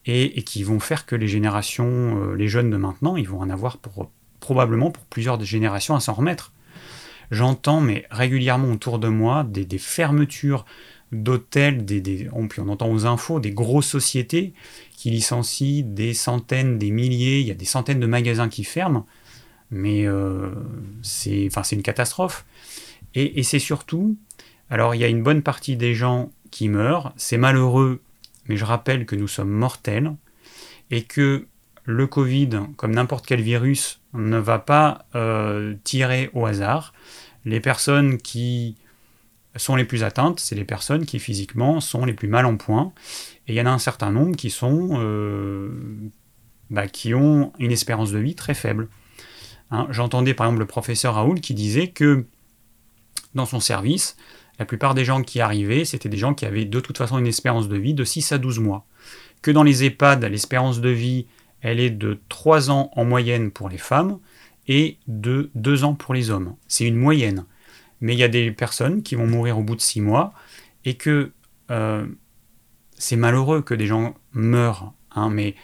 et, qui vont faire que les générations, euh, les jeunes de maintenant, ils vont en avoir pour, probablement pour plusieurs générations à s'en remettre. J'entends, mais régulièrement autour de moi, des, fermetures d'hôtels, des, on, puis on entend aux infos des grosses sociétés qui licencient des centaines, des milliers, il y a des centaines de magasins qui ferment, mais euh, c'est une catastrophe. Et, c'est surtout, alors il y a une bonne partie des gens qui meurent, c'est malheureux, mais je rappelle que nous sommes mortels, et que le Covid, comme n'importe quel virus, ne va pas euh, tirer au hasard. Les personnes qui sont les plus atteintes, c'est les personnes qui physiquement sont les plus mal en point. Et il y en a un certain nombre qui euh, bah, ont une espérance de vie très faible. Hein, j'entendais par exemple le professeur Raoul qui disait que dans son service, la plupart des gens qui arrivaient, c'était des gens qui avaient de toute façon une espérance de vie de 6 à 12 mois. Que dans les EHPAD, l'espérance de vie, elle est de 3 ans en moyenne pour les femmes et de 2 ans pour les hommes. C'est une moyenne mais il y a des personnes qui vont mourir au bout de six mois et que euh, c'est malheureux que des gens meurent. Hein, mais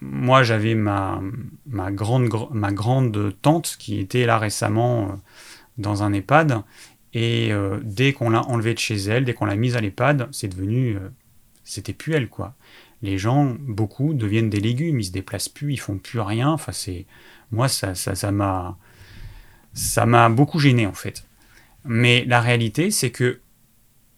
moi, j'avais ma, ma, grande, ma grande tante qui était là récemment euh, dans un EHPAD. Et euh, dès qu'on l'a enlevée de chez elle, dès qu'on l'a mise à l'EHPAD, c'est devenu. c'était plus elle, quoi. Les gens, beaucoup, deviennent des légumes, ils se déplacent plus, ils font plus rien. Enfin. Moi, ça m'a. Ça, ça ça m'a beaucoup gêné en fait. Mais la réalité, c'est que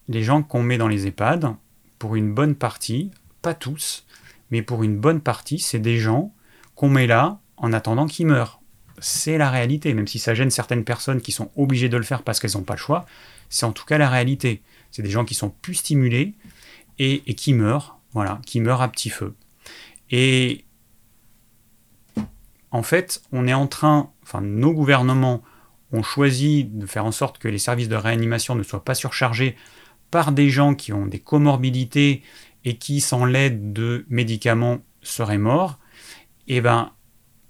les gens qu'on met dans les EHPAD, pour une bonne partie, pas tous, mais pour une bonne partie, c'est des gens qu'on met là en attendant qu'ils meurent. C'est la réalité, même si ça gêne certaines personnes qui sont obligées de le faire parce qu'elles n'ont pas le choix, c'est en tout cas la réalité. C'est des gens qui sont plus stimulés et, qui meurent, voilà, qui meurent à petit feu. Et en fait, on est en train, enfin, nos gouvernements ont choisi de faire en sorte que les services de réanimation ne soient pas surchargés par des gens qui ont des comorbidités et qui, sans l'aide de médicaments, seraient morts. Et eh ben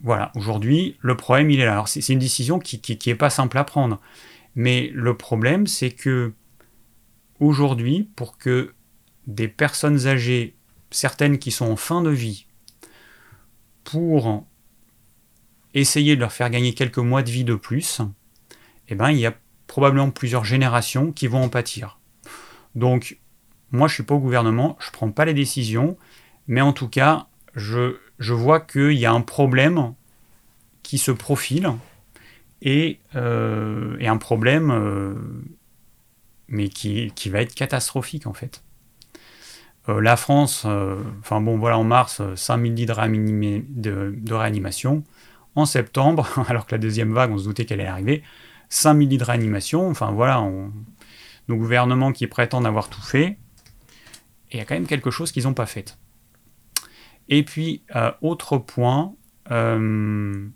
voilà, aujourd'hui, le problème, il est là. Alors, c'est une décision qui n'est pas simple à prendre. Mais le problème, c'est que aujourd'hui, pour que des personnes âgées, certaines qui sont en fin de vie, pour essayer de leur faire gagner quelques mois de vie de plus, eh ben, il y a probablement plusieurs générations qui vont en pâtir. Donc, moi, je ne suis pas au gouvernement, je ne prends pas les décisions, mais en tout cas, je, vois qu'il y a un problème qui se profile et, euh, un problème, euh, qui, va être catastrophique en fait. Euh, la France, enfin bon, voilà, en mars, 5000 lits de, de, réanimation. En septembre, alors que la deuxième vague, on se doutait qu'elle allait arriver, 5000 lits de réanimation. Enfin voilà, nos gouvernements qui prétendent avoir tout fait, et il y a quand même quelque chose qu'ils n'ont pas fait. Et puis, euh, autre point. Euh,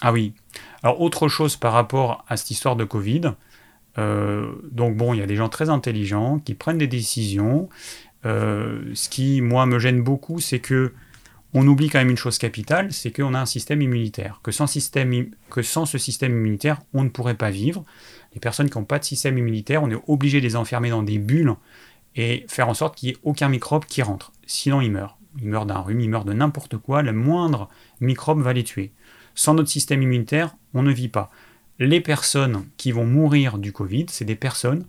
ah oui. Alors, autre chose par rapport à cette histoire de Covid. Euh, donc, bon, il y a des gens très intelligents qui prennent des décisions. ce qui, moi, me gêne beaucoup, c'est que on oublie quand même une chose capitale, c'est qu'on a un système immunitaire. Que sans, que sans ce système immunitaire, on ne pourrait pas vivre. Les personnes qui n'ont pas de système immunitaire, on est obligé de les enfermer dans des bulles et faire en sorte qu'il n'y ait aucun microbe qui rentre. Sinon, ils meurent. Ils meurent d'un rhume, ils meurent de n'importe quoi. Le moindre microbe va les tuer. Sans notre système immunitaire, on ne vit pas. Les personnes qui vont mourir du Covid, c'est des personnes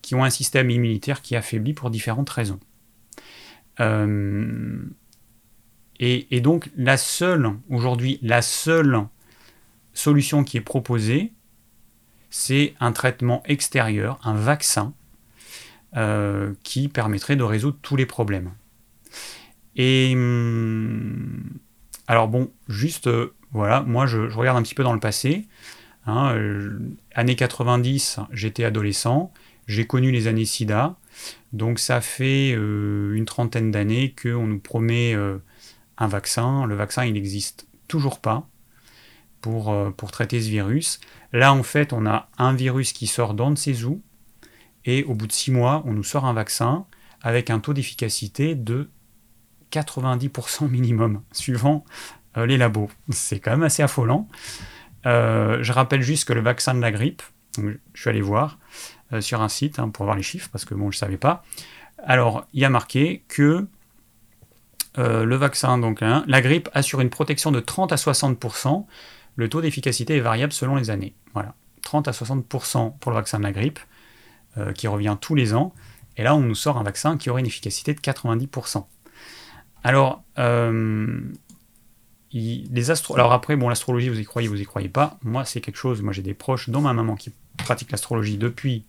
qui ont un système immunitaire qui est affaibli pour différentes raisons. Euh, et, donc la seule, aujourd'hui, la seule solution qui est proposée, c'est un traitement extérieur, un vaccin, euh, qui permettrait de résoudre tous les problèmes. Et hum, alors bon, juste, euh, voilà, moi je, regarde un petit peu dans le passé. Hein, euh, années 90, j'étais adolescent, j'ai connu les années SIDA, donc ça fait une trentaine d'années qu'on nous promet un vaccin. Le vaccin, il n'existe toujours pas pour, euh, pour traiter ce virus. Là, en fait, on a un virus qui sort d'on ne sait où, et au bout de six mois, on nous sort un vaccin avec un taux d'efficacité de 90% minimum, suivant euh, les labos. C'est quand même assez affolant. Euh, je rappelle juste que le vaccin de la grippe, je suis allé voir sur un site hein, pour voir les chiffres, parce que bon, je ne savais pas. Alors, il y a marqué que euh, le vaccin, donc hein, la grippe assure une protection de 30 à 60%. Le taux d'efficacité est variable selon les années. Voilà, 30 à 60% pour le vaccin de la grippe, euh, qui revient tous les ans. Et là, on nous sort un vaccin qui aurait une efficacité de 90%. Alors, euh, les astro Alors après, bon, l'astrologie, vous y croyez, vous y croyez pas. Moi, c'est quelque chose. Moi, j'ai des proches, dont ma maman, qui pratique l'astrologie depuis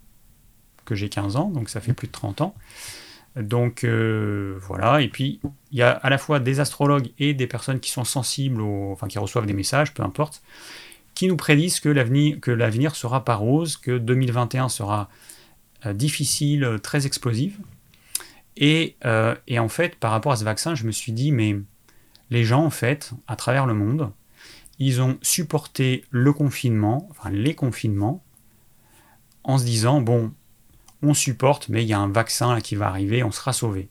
que j'ai 15 ans, donc ça fait plus de 30 ans. Donc euh, voilà, et puis il y a à la fois des astrologues et des personnes qui sont sensibles, enfin qui reçoivent des messages, peu importe, qui nous prédisent que l'avenir sera pas rose, que 2021 sera euh, difficile, très explosif. Et, euh, et, en fait, par rapport à ce vaccin, je me suis dit, mais les gens, en fait, à travers le monde, ils ont supporté le confinement, enfin les confinements, en se disant, bon, on supporte, mais il y a un vaccin qui va arriver, on sera sauvé.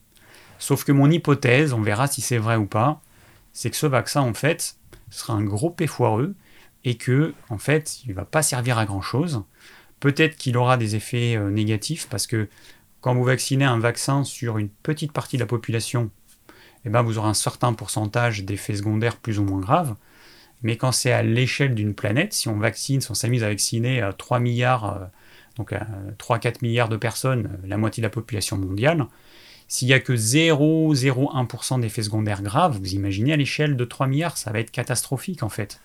Sauf que mon hypothèse, on verra si c'est vrai ou pas, c'est que ce vaccin, en fait, sera un gros foireux et que, en fait, il ne va pas servir à grand chose. Peut-être qu'il aura des effets euh, négatifs parce que quand vous vaccinez un vaccin sur une petite partie de la population, eh ben, vous aurez un certain pourcentage d'effets secondaires plus ou moins graves. Mais quand c'est à l'échelle d'une planète, si on vaccine, si on s'amuse à vacciner 3 milliards euh, donc 3-4 euh, milliards de personnes, euh, la moitié de la population mondiale, s'il n'y a que 0,01% d'effets secondaires graves, vous imaginez à l'échelle de 3 milliards, ça va être catastrophique en fait.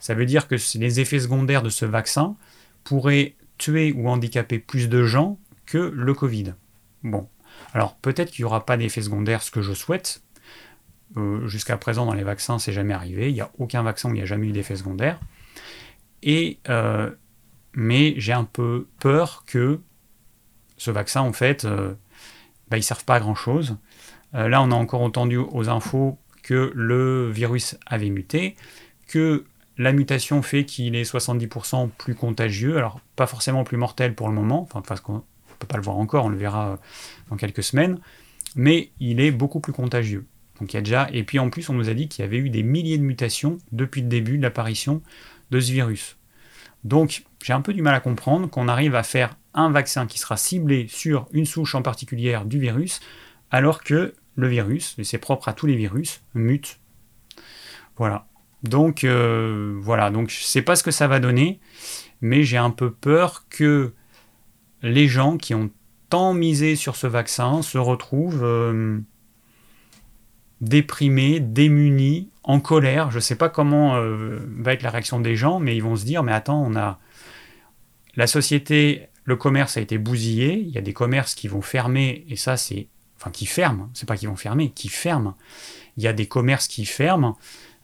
Ça veut dire que les effets secondaires de ce vaccin pourraient tuer ou handicaper plus de gens que le Covid. Bon, alors peut-être qu'il n'y aura pas d'effets secondaires, ce que je souhaite. Euh, jusqu'à présent, dans les vaccins, c'est jamais arrivé. Il n'y a aucun vaccin où il n'y a jamais eu d'effets secondaires. Et mais j'ai un peu peur que ce vaccin, en fait, euh, bah, il ne serve pas à grand-chose. Euh, là, on a encore entendu aux infos que le virus avait muté, que la mutation fait qu'il est 70% plus contagieux, alors pas forcément plus mortel pour le moment, parce qu'on ne peut pas le voir encore, on le verra euh, dans quelques semaines, mais il est beaucoup plus contagieux. Donc il y a déjà, et puis en plus on nous a dit qu'il y avait eu des milliers de mutations depuis le début de l'apparition de ce virus. Donc j'ai un peu du mal à comprendre qu'on arrive à faire un vaccin qui sera ciblé sur une souche en particulier du virus, alors que le virus, et c'est propre à tous les virus, mute. Voilà. Donc euh, voilà, donc je ne sais pas ce que ça va donner, mais j'ai un peu peur que les gens qui ont tant misé sur ce vaccin se retrouvent euh, déprimés, démunis, en colère. Je ne sais pas comment euh, va être la réaction des gens, mais ils vont se dire, mais attends, on a la société, le commerce a été bousillé, il y a des commerces qui vont fermer, et ça c'est, enfin qui ferment, c'est pas qu'ils vont fermer, qui ferment. Il y a des commerces qui ferment.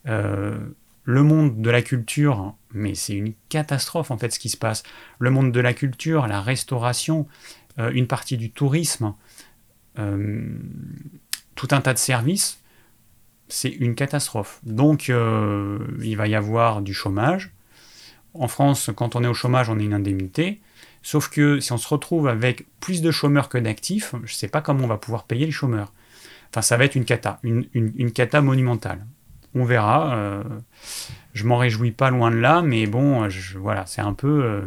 Euh, le monde de la culture, mais c'est une catastrophe en fait ce qui se passe. Le monde de la culture, la restauration, euh, une partie du tourisme, tout un tas de services c'est une catastrophe. Donc, euh, il va y avoir du chômage. En France, quand on est au chômage, on a une indemnité. Sauf que si on se retrouve avec plus de chômeurs que d'actifs, je ne sais pas comment on va pouvoir payer les chômeurs. Enfin, ça va être une cata, une, cata monumentale. On verra. Euh, je m'en réjouis pas loin de là, mais bon, voilà, c'est un peu. Euh,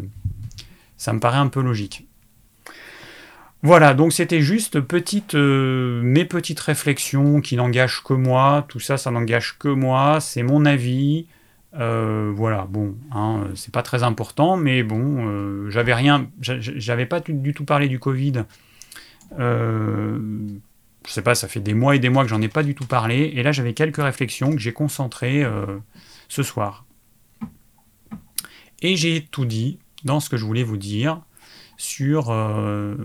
ça me paraît un peu logique. Voilà, donc c'était juste euh, mes petites réflexions qui n'engagent que moi. Tout ça, ça n'engage que moi. C'est mon avis. Euh, voilà, bon, hein, c'est pas très important, mais bon, euh, j'avais rien, j'avais pas du tout parlé du Covid. je sais pas, ça fait des mois et des mois que j'en ai pas du tout parlé, et là j'avais quelques réflexions que j'ai concentrées ce soir. Et j'ai tout dit dans ce que je voulais vous dire sur, euh,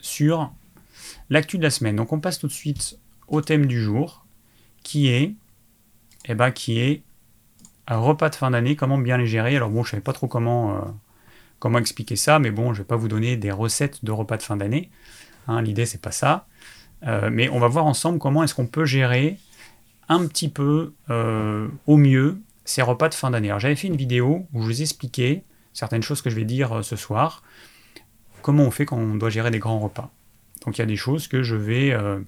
sur l'actu de la semaine. Donc on passe tout de suite au thème du jour, qui est, eh ben, qui est un repas de fin d'année, comment bien les gérer. Alors bon, je ne savais pas trop comment, euh, comment expliquer ça, mais bon, je ne vais pas vous donner des recettes de repas de fin d'année. Hein, L'idée, c'est pas ça. Euh, mais on va voir ensemble comment est-ce qu'on peut gérer un petit peu au mieux ces repas de fin d'année. Alors j'avais fait une vidéo où je vous expliquais certaines choses que je vais dire euh, ce soir. Comment on fait quand on doit gérer des grands repas? Donc il y a des choses que je vais, euh,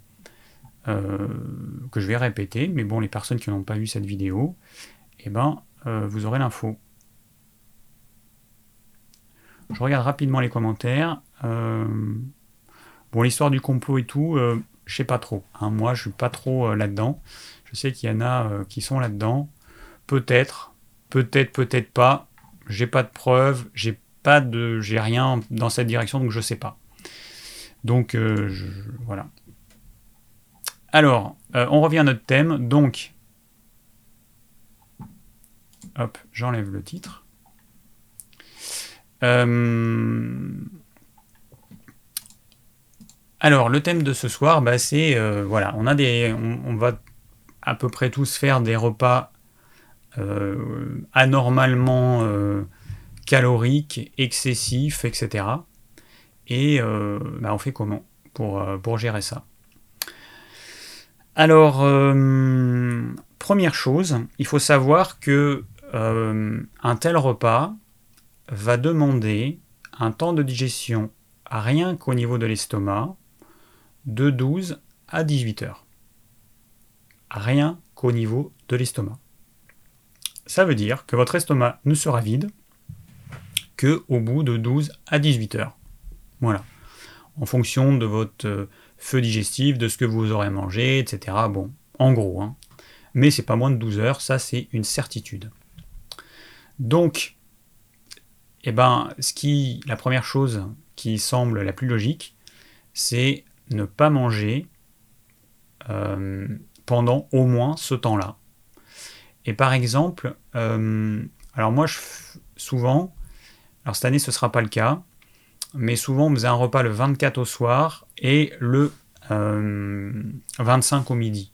euh, que je vais répéter, mais bon, les personnes qui n'ont pas vu cette vidéo, eh ben, vous aurez l'info. Je regarde rapidement les commentaires. bon, l'histoire du complot et tout, je sais pas trop. Hein. Moi, je suis pas trop là-dedans. Je sais qu'il y en a qui sont là-dedans. Peut-être, peut-être, peut-être pas j'ai pas de preuves, j'ai pas de, j'ai rien dans cette direction, donc je sais pas. Donc euh, voilà. Alors, euh, on revient à notre thème. Donc, hop, j'enlève le titre. Euh, alors, le thème de ce soir, bah, c'est voilà, on a des, on, va à peu près tous faire des repas anormalement euh, calorique, excessif, etc. Et euh, bah, on fait comment pour, pour gérer ça? Alors, première chose, il faut savoir que un tel repas va demander un temps de digestion rien qu'au niveau de l'estomac de 12 à 18 heures. Rien qu'au niveau de l'estomac ça veut dire que votre estomac ne sera vide que au bout de 12 à 18 heures. Voilà. En fonction de votre euh, feu digestif, de ce que vous aurez mangé, etc. Bon, en gros. Hein. Mais c'est pas moins de 12 heures, ça c'est une certitude. Donc, eh ben, la première chose qui semble la plus logique, c'est ne pas manger euh, pendant au moins ce temps-là. Et par exemple, euh, alors moi, je, souvent, alors cette année ce ne sera pas le cas, mais souvent on faisait un repas le 24 au soir et le 25 euh, au midi.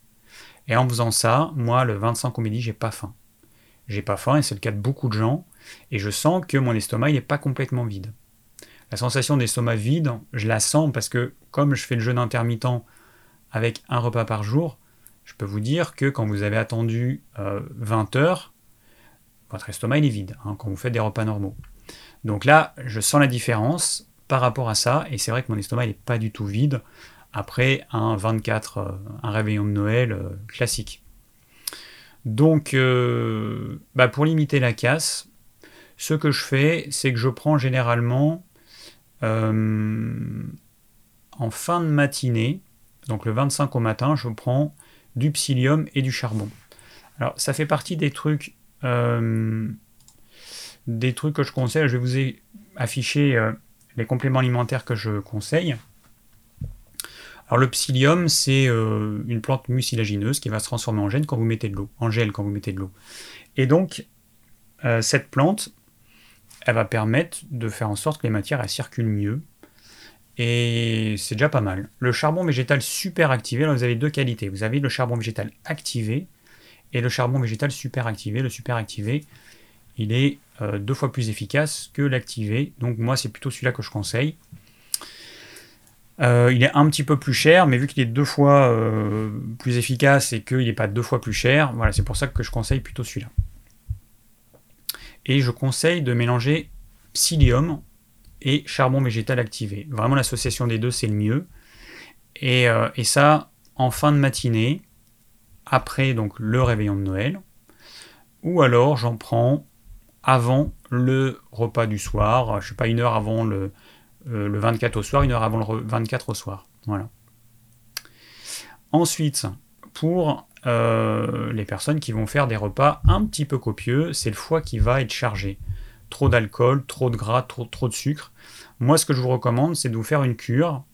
Et en faisant ça, moi, le 25 au midi, j'ai pas faim. j'ai pas faim et c'est le cas de beaucoup de gens, et je sens que mon estomac n'est pas complètement vide. La sensation d'estomac vide, je la sens parce que comme je fais le jeûne intermittent avec un repas par jour, je peux vous dire que quand vous avez attendu 20 euh, heures, votre estomac il est vide hein, quand vous faites des repas normaux. Donc là, je sens la différence par rapport à ça, et c'est vrai que mon estomac n'est pas du tout vide après un 24, euh, un réveillon de Noël euh, classique. Donc, bah, pour limiter la casse, ce que je fais, c'est que je prends généralement en fin de matinée, donc le 25 au matin, je prends du psyllium et du charbon. Alors, ça fait partie des trucs des trucs que je conseille. Je vais vous afficher euh, les compléments alimentaires que je conseille. Alors le psyllium, c'est euh, une plante mucilagineuse qui va se transformer en gel quand vous mettez de l'eau, en gel quand vous mettez de l'eau. Et donc euh, cette plante, elle va permettre de faire en sorte que les matières circulent mieux. Et c'est déjà pas mal. Le charbon végétal super activé, alors vous avez deux qualités. Vous avez le charbon végétal activé et le charbon végétal super activé. Le super activé, il est euh, deux fois plus efficace que l'activé. Donc moi, c'est plutôt celui-là que je conseille. Euh, il est un petit peu plus cher, mais vu qu'il est deux fois euh, plus efficace et qu'il n'est pas deux fois plus cher, voilà, c'est pour ça que je conseille plutôt celui-là. Et je conseille de mélanger psyllium et charbon végétal activé. Vraiment, l'association des deux, c'est le mieux. Et, et, ça, en fin de matinée, après donc le réveillon de Noël, ou alors j'en prends avant le repas du soir, je sais pas, une heure avant le, euh, le 24 au soir, une heure avant le 24 au soir. Voilà. Ensuite, pour euh, les personnes qui vont faire des repas un petit peu copieux, c'est le foie qui va être chargé. Trop d'alcool, trop de gras, trop, de sucre. Moi, ce que je vous recommande, c'est de vous faire une cure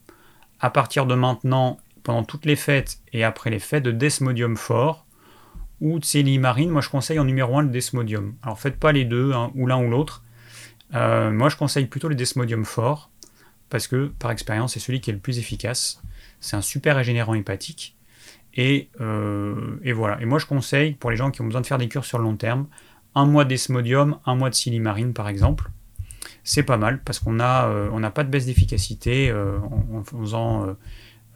à partir de maintenant, pendant toutes les fêtes et après les fêtes, de desmodium fort ou marine, moi je conseille en numéro 1 le desmodium. Alors faites pas les deux, hein, ou l'un ou l'autre. Euh, moi je conseille plutôt le desmodium fort, parce que par expérience c'est celui qui est le plus efficace. C'est un super régénérant hépatique. Et, euh, et, voilà. Et moi je conseille, pour les gens qui ont besoin de faire des cures sur le long terme, un mois de desmodium, un mois de silimarine par exemple. C'est pas mal parce qu'on n'a euh, pas de baisse d'efficacité en, en, faisant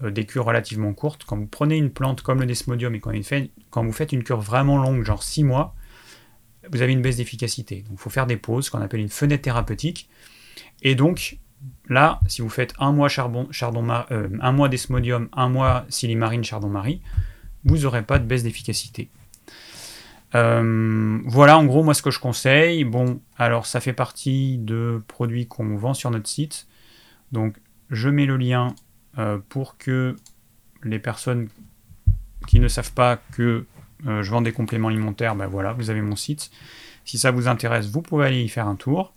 euh, des cures relativement courtes. Quand vous prenez une plante comme le desmodium et quand, vous faites une cure vraiment longue, genre 6 mois, vous avez une baisse d'efficacité. Donc il faut faire des pauses, qu'on appelle une fenêtre thérapeutique. Et donc là, si vous faites un mois charbon, euh, un mois desmodium, un mois silimarine, chardon-marie, vous n'aurez pas de baisse d'efficacité. Euh, voilà en gros moi ce que je conseille. Bon, alors ça fait partie de produits qu'on vend sur notre site. Donc je mets le lien euh, pour que les personnes qui ne savent pas que euh, je vends des compléments alimentaires, ben voilà, vous avez mon site. Si ça vous intéresse, vous pouvez aller y faire un tour.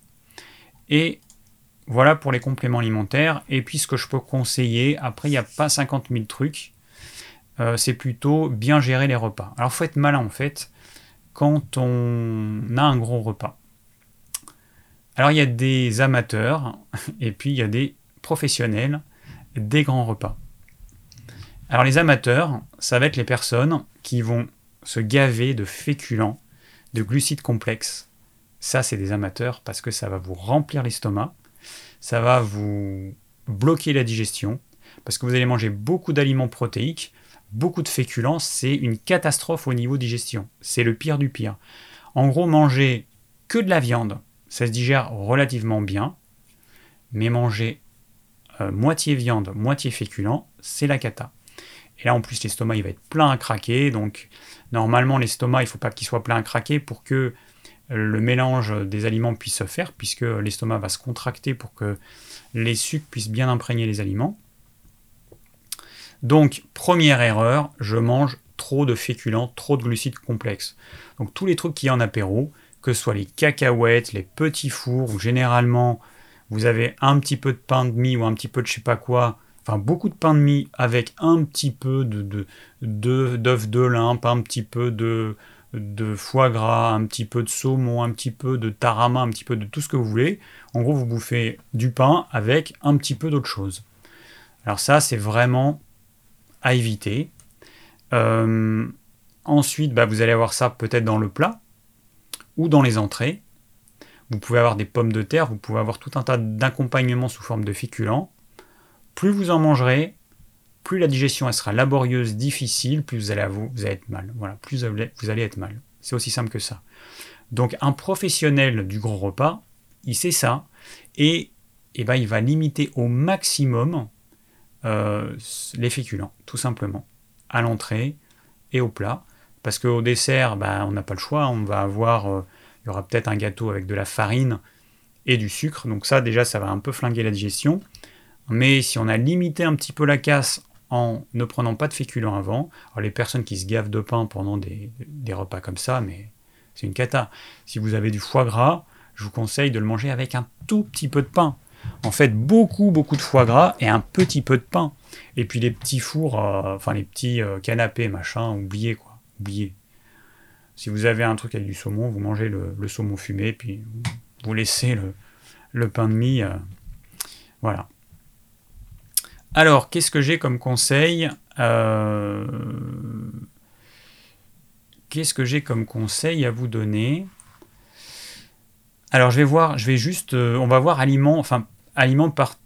Et voilà pour les compléments alimentaires. Et puis ce que je peux conseiller, après il n'y a pas 50 000 trucs, c'est plutôt bien gérer les repas. Alors faut être malin en fait quand on a un gros repas. Alors il y a des amateurs et puis il y a des professionnels des grands repas. Alors les amateurs, ça va être les personnes qui vont se gaver de féculents, de glucides complexes. Ça, c'est des amateurs parce que ça va vous remplir l'estomac, ça va vous bloquer la digestion, parce que vous allez manger beaucoup d'aliments protéiques, beaucoup de féculents, c'est une catastrophe au niveau digestion. C'est le pire du pire. En gros, manger que de la viande, ça se digère relativement bien, mais manger euh, moitié viande, moitié féculent, c'est la cata. Et là, en plus, l'estomac, il va être plein à craquer. Donc, normalement, l'estomac, il ne faut pas qu'il soit plein à craquer pour que le mélange des aliments puisse se faire, puisque l'estomac va se contracter pour que les sucres puissent bien imprégner les aliments. Donc, première erreur, je mange trop de féculents, trop de glucides complexes. Donc, tous les trucs qui y a en apéro, que ce soit les cacahuètes, les petits fours, ou généralement vous avez un petit peu de pain de mie ou un petit peu de je sais pas quoi, enfin beaucoup de pain de mie avec un petit peu de d'œuf de, de, limpe, un petit peu de, de foie gras, un petit peu de saumon, un petit peu de tarama, un petit peu de tout ce que vous voulez. En gros, vous bouffez du pain avec un petit peu d'autre chose. Alors ça, c'est vraiment à éviter. Euh, ensuite, bah, vous allez avoir ça peut-être dans le plat. ou dans les entrées. Vous pouvez avoir des pommes de terre, vous pouvez avoir tout un tas d'accompagnements sous forme de féculents. Plus vous en mangerez, plus la digestion sera laborieuse, difficile, plus vous allez, vous, allez être mal. Voilà, plus vous allez être mal. C'est aussi simple que ça. Donc un professionnel du gros repas, il sait ça, et, et ben, il va limiter au maximum euh, les féculents, tout simplement, à l'entrée et au plat. Parce qu'au dessert, ben, on n'a pas le choix, on va avoir, euh, il y aura peut-être un gâteau avec de la farine et du sucre, donc ça déjà ça va un peu flinguer la digestion. Mais si on a limité un petit peu la casse en ne prenant pas de féculents avant, alors les personnes qui se gavent de pain pendant des, des repas comme ça, mais c'est une cata. Si vous avez du foie gras, je vous conseille de le manger avec un tout petit peu de pain. En fait, beaucoup, beaucoup de foie gras et un petit peu de pain. Et puis les petits fours, euh, enfin les petits euh, canapés, machin, oubliez quoi, oubliez. Si vous avez un truc avec du saumon, vous mangez le, saumon fumé, puis vous laissez le, pain de mie. Euh, voilà. Alors, qu'est-ce que j'ai comme conseil Qu'est-ce que j'ai comme conseil à vous donner? Alors je vais voir, je vais juste, euh, on va voir aliment, enfin aliment par,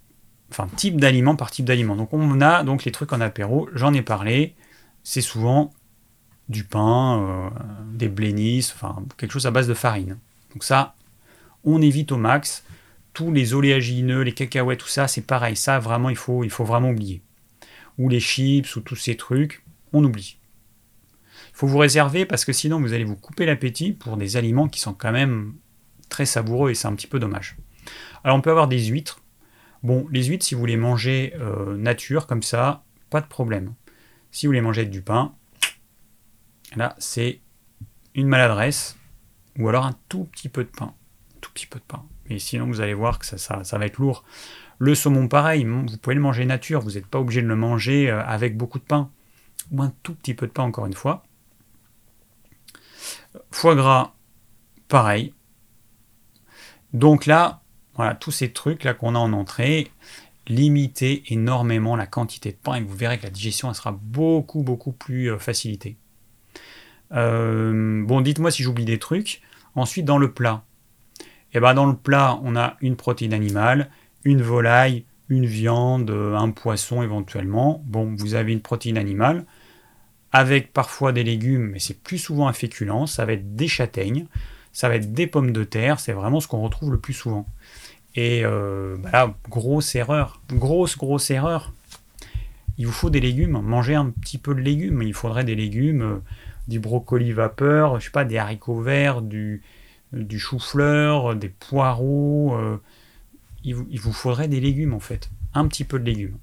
enfin type d'aliment par type d'aliment. Donc on a donc les trucs en apéro, j'en ai parlé. C'est souvent du pain, euh, des blénisses, enfin quelque chose à base de farine. Donc ça, on évite au max. Tous les oléagineux, les cacahuètes, tout ça, c'est pareil. Ça vraiment, il faut, il faut vraiment oublier. Ou les chips ou tous ces trucs, on oublie. Il faut vous réserver parce que sinon vous allez vous couper l'appétit pour des aliments qui sont quand même très savoureux et c'est un petit peu dommage. Alors on peut avoir des huîtres. Bon, les huîtres, si vous les mangez euh, nature comme ça, pas de problème. Si vous les mangez avec du pain, là c'est une maladresse ou alors un tout petit peu de pain. Tout petit peu de pain. Et sinon vous allez voir que ça, ça, va être lourd. Le saumon, pareil, vous pouvez le manger nature, vous n'êtes pas obligé de le manger euh, avec beaucoup de pain. Ou un tout petit peu de pain, encore une fois. Foie gras, pareil, donc là, voilà, tous ces trucs là qu'on a en entrée, limitez énormément la quantité de pain et vous verrez que la digestion sera beaucoup beaucoup plus euh, facilitée. Euh, bon, dites-moi si j'oublie des trucs. Ensuite, dans le plat. Eh ben, dans le plat, on a une protéine animale, une volaille, une viande, un poisson éventuellement. Bon, vous avez une protéine animale avec parfois des légumes, mais c'est plus souvent un féculent. Ça va être des châtaignes ça va être des pommes de terre, c'est vraiment ce qu'on retrouve le plus souvent. Et euh, bah là, grosse erreur, grosse, grosse erreur. Il vous faut des légumes, mangez un petit peu de légumes. Il faudrait des légumes, euh, du brocoli vapeur, je sais pas, des haricots verts, du, chou-fleur, des poireaux. Euh, il, vous, faudrait des légumes en fait, un petit peu de légumes.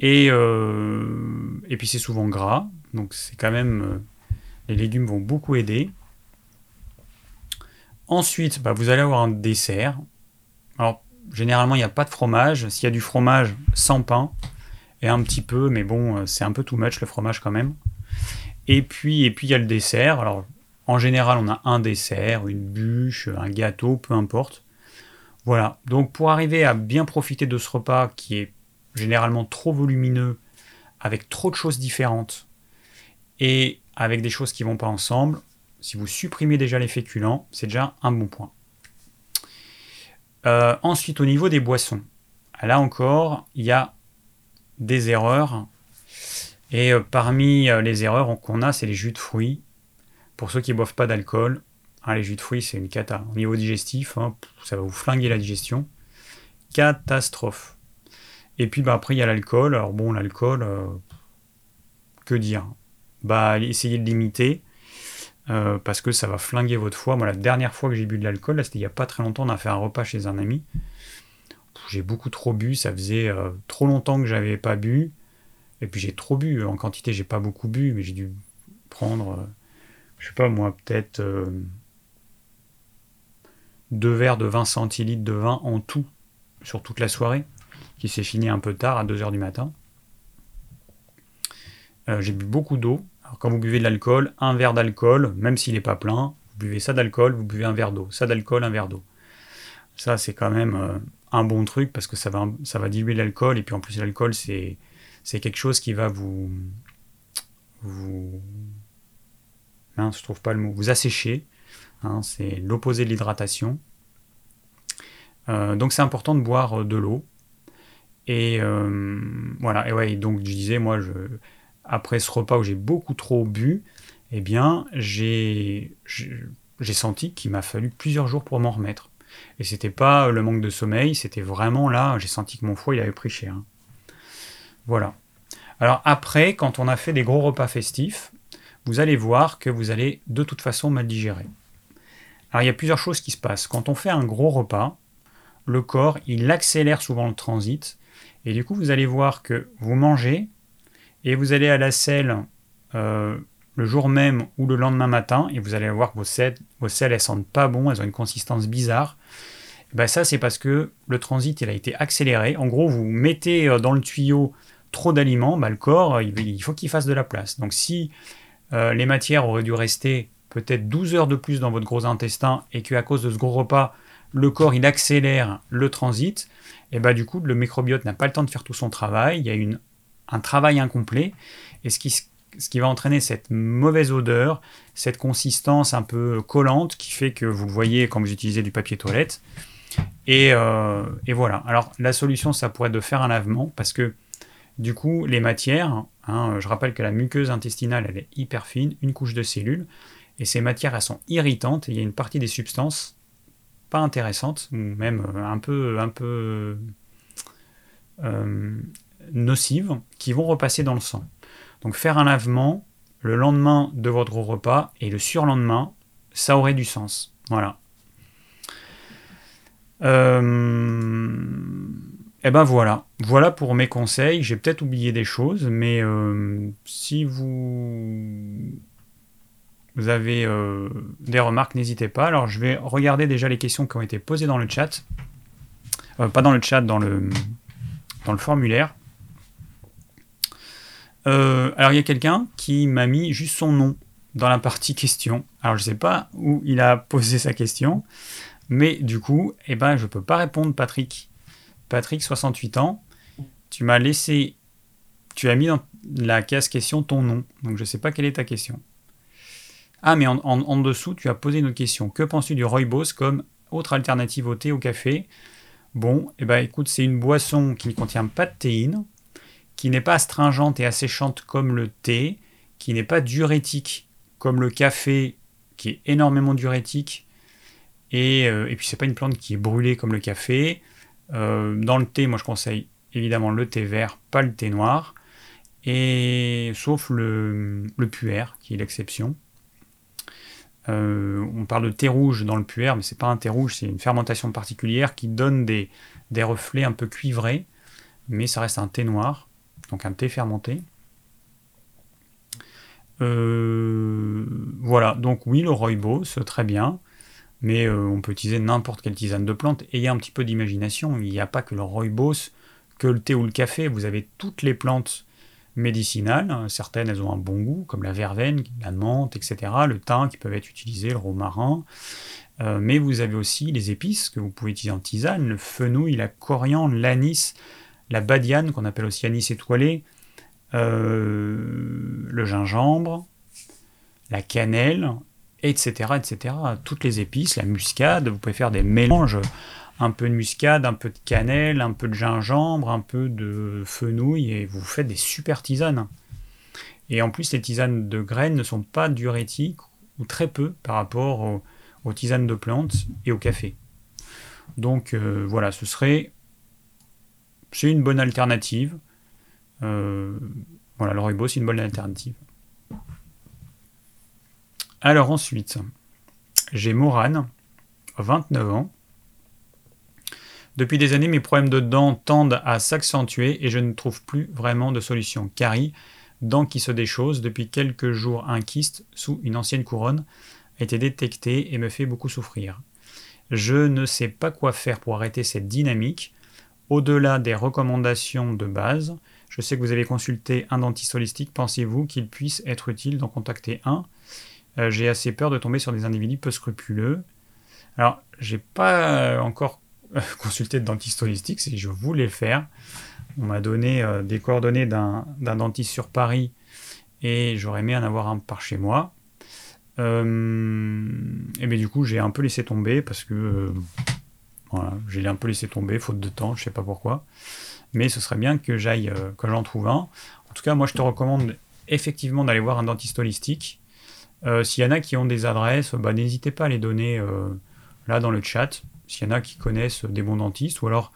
Et, et puis c'est souvent gras, donc c'est quand même. les légumes vont beaucoup aider. Ensuite, bah, vous allez avoir un dessert. Alors, généralement, il n'y a pas de fromage. S'il y a du fromage, sans pain. Et un petit peu, mais bon, euh, c'est un peu too much le fromage quand même. Et puis, et puis il y a le dessert. Alors, en général, on a un dessert, une bûche, un gâteau, peu importe. Voilà. Donc, pour arriver à bien profiter de ce repas qui est généralement trop volumineux, avec trop de choses différentes, et avec des choses qui vont pas ensemble, si vous supprimez déjà les féculents, c'est déjà un bon point. Euh, ensuite, au niveau des boissons, là encore, il y a des erreurs. Et euh, parmi euh, les erreurs qu'on a, c'est les jus de fruits. Pour ceux qui ne boivent pas d'alcool, hein, les jus de fruits, c'est une cata. Au niveau digestif, hein, ça va vous flinguer la digestion. Catastrophe. Et puis bah, après, il y a l'alcool. Alors bon, l'alcool, que dire Bah, essayez de limiter. Euh, parce que ça va flinguer votre foie. Moi, la dernière fois que j'ai bu de l'alcool, c'était il n'y a pas très longtemps, on a fait un repas chez un ami. J'ai beaucoup trop bu, ça faisait euh, trop longtemps que j'avais pas bu. Et puis j'ai trop bu, en quantité j'ai pas beaucoup bu, mais j'ai dû prendre, euh, je sais pas moi, peut-être deux verres de 20 centilitres de vin en tout, sur toute la soirée, qui s'est fini un peu tard, à 2h du matin. j'ai bu beaucoup d'eau, alors, quand vous buvez de l'alcool, un verre d'alcool, même s'il n'est pas plein, vous buvez ça d'alcool, vous buvez un verre d'eau. Ça d'alcool, un verre d'eau. Ça, c'est quand même euh, un bon truc parce que ça va, ça va diluer l'alcool. Et puis en plus, l'alcool, c'est, c'est quelque chose qui va vous. vous. je trouve pas le mot. Vous assécher. Hein, c'est l'opposé de l'hydratation. Euh, donc c'est important de boire de l'eau. Et voilà, et ouais, donc je disais, moi, je, après ce repas où j'ai beaucoup trop bu, eh bien, j'ai senti qu'il m'a fallu plusieurs jours pour m'en remettre. Et c'était pas le manque de sommeil, c'était vraiment là, j'ai senti que mon foie il avait pris cher. Voilà. Alors après, quand on a fait des gros repas festifs, vous allez voir que vous allez de toute façon mal digérer. Alors il y a plusieurs choses qui se passent. Quand on fait un gros repas, le corps il accélère souvent le transit et du coup vous allez voir que vous mangez et vous allez à la selle euh, le jour même ou le lendemain matin et vous allez voir que vos selles, vos elles sentent pas bon, elles ont une consistance bizarre. Ben ça c'est parce que le transit il a été accéléré. En gros vous mettez euh, dans le tuyau trop d'aliments, bah, le corps, il, faut qu'il fasse de la place. Donc si euh, les matières auraient dû rester peut-être 12 heures de plus dans votre gros intestin et qu'à cause de ce gros repas, le corps il accélère le transit, et bah du coup le microbiote n'a pas le temps de faire tout son travail, il y a une, un travail incomplet, et ce qui, ce qui va entraîner cette mauvaise odeur, cette consistance un peu collante qui fait que vous voyez quand vous utilisez du papier toilette. Et, euh, et voilà. Alors la solution, ça pourrait être de faire un lavement parce que du coup, les matières, hein, je rappelle que la muqueuse intestinale, elle est hyper fine, une couche de cellules, et ces matières, elles sont irritantes, et il y a une partie des substances pas intéressantes, ou même euh, un peu, un peu euh, nocives, qui vont repasser dans le sang. Donc faire un lavement le lendemain de votre repas et le surlendemain, ça aurait du sens. Voilà. Euh, et eh ben voilà, voilà pour mes conseils. J'ai peut-être oublié des choses, mais euh, si vous, vous avez euh, des remarques, n'hésitez pas. Alors je vais regarder déjà les questions qui ont été posées dans le chat. Euh, pas dans le chat, dans le, dans le formulaire. Alors il y a quelqu'un qui m'a mis juste son nom dans la partie question. Alors je ne sais pas où il a posé sa question, mais du coup, eh ben, je ne peux pas répondre, Patrick. Patrick, 68 ans, tu m'as laissé, tu as mis dans la case question ton nom, donc je ne sais pas quelle est ta question. Ah, mais en, dessous, tu as posé une autre question. Que penses-tu du rooibos comme autre alternative au thé, au café? Bon, eh ben écoute, c'est une boisson qui ne contient pas de théine, qui n'est pas astringente et asséchante comme le thé, qui n'est pas diurétique comme le café, qui est énormément diurétique, et, euh, et puis c'est pas une plante qui est brûlée comme le café. Euh, dans le thé, moi je conseille évidemment le thé vert, pas le thé noir, et sauf le, le qui est l'exception. Euh, on parle de thé rouge dans le puer, mais c'est pas un thé rouge, c'est une fermentation particulière qui donne des, des, reflets un peu cuivrés, mais ça reste un thé noir, donc un thé fermenté. Euh, voilà, donc oui, le rooibos, très bien. Mais euh, on peut utiliser n'importe quelle tisane de plante. Ayez un petit peu d'imagination, il n'y a pas que le rooibos, que le thé ou le café, vous avez toutes les plantes médicinales, certaines elles ont un bon goût, comme la verveine, la menthe, etc., le thym qui peuvent être utilisés, le romarin, euh, mais vous avez aussi les épices que vous pouvez utiliser en tisane, le fenouil, la coriandre, l'anis, la badiane, qu'on appelle aussi anis étoilé, euh, le gingembre, la cannelle, etc., etc. Toutes les épices, la muscade, vous pouvez faire des mélanges, un peu de muscade, un peu de cannelle, un peu de gingembre, un peu de fenouil, et vous faites des super tisanes. Et en plus, les tisanes de graines ne sont pas diurétiques, ou très peu, par rapport aux, tisanes de plantes et au café. Donc euh, voilà, ce serait... C'est une bonne alternative. Euh, voilà, le c'est une bonne alternative. Alors ensuite, j'ai Morane, 29 ans. Depuis des années, mes problèmes de dents tendent à s'accentuer et je ne trouve plus vraiment de solution. Carie, dents qui se déchaussent. Depuis quelques jours, un kyste sous une ancienne couronne a été détecté et me fait beaucoup souffrir. Je ne sais pas quoi faire pour arrêter cette dynamique. Au-delà des recommandations de base, je sais que vous avez consulté un dentiste holistique. Pensez-vous qu'il puisse être utile d'en contacter un? Euh, j'ai assez peur de tomber sur des individus peu scrupuleux. Alors, j'ai pas euh, encore consulté de dentiste holistique, si je voulais faire. On m'a donné euh, des coordonnées d'un dentiste sur Paris et j'aurais aimé en avoir un par chez moi. et bien du coup, j'ai un peu laissé tomber parce que voilà, j'ai un peu laissé tomber, faute de temps, je sais pas pourquoi. Mais ce serait bien que j'aille, que j'en trouve un. En tout cas, moi, je te recommande effectivement d'aller voir un dentiste holistique. S'il y en a qui ont des adresses, bah, n'hésitez pas à les donner là dans le chat. S'il y en a qui connaissent des bons dentistes, ou alors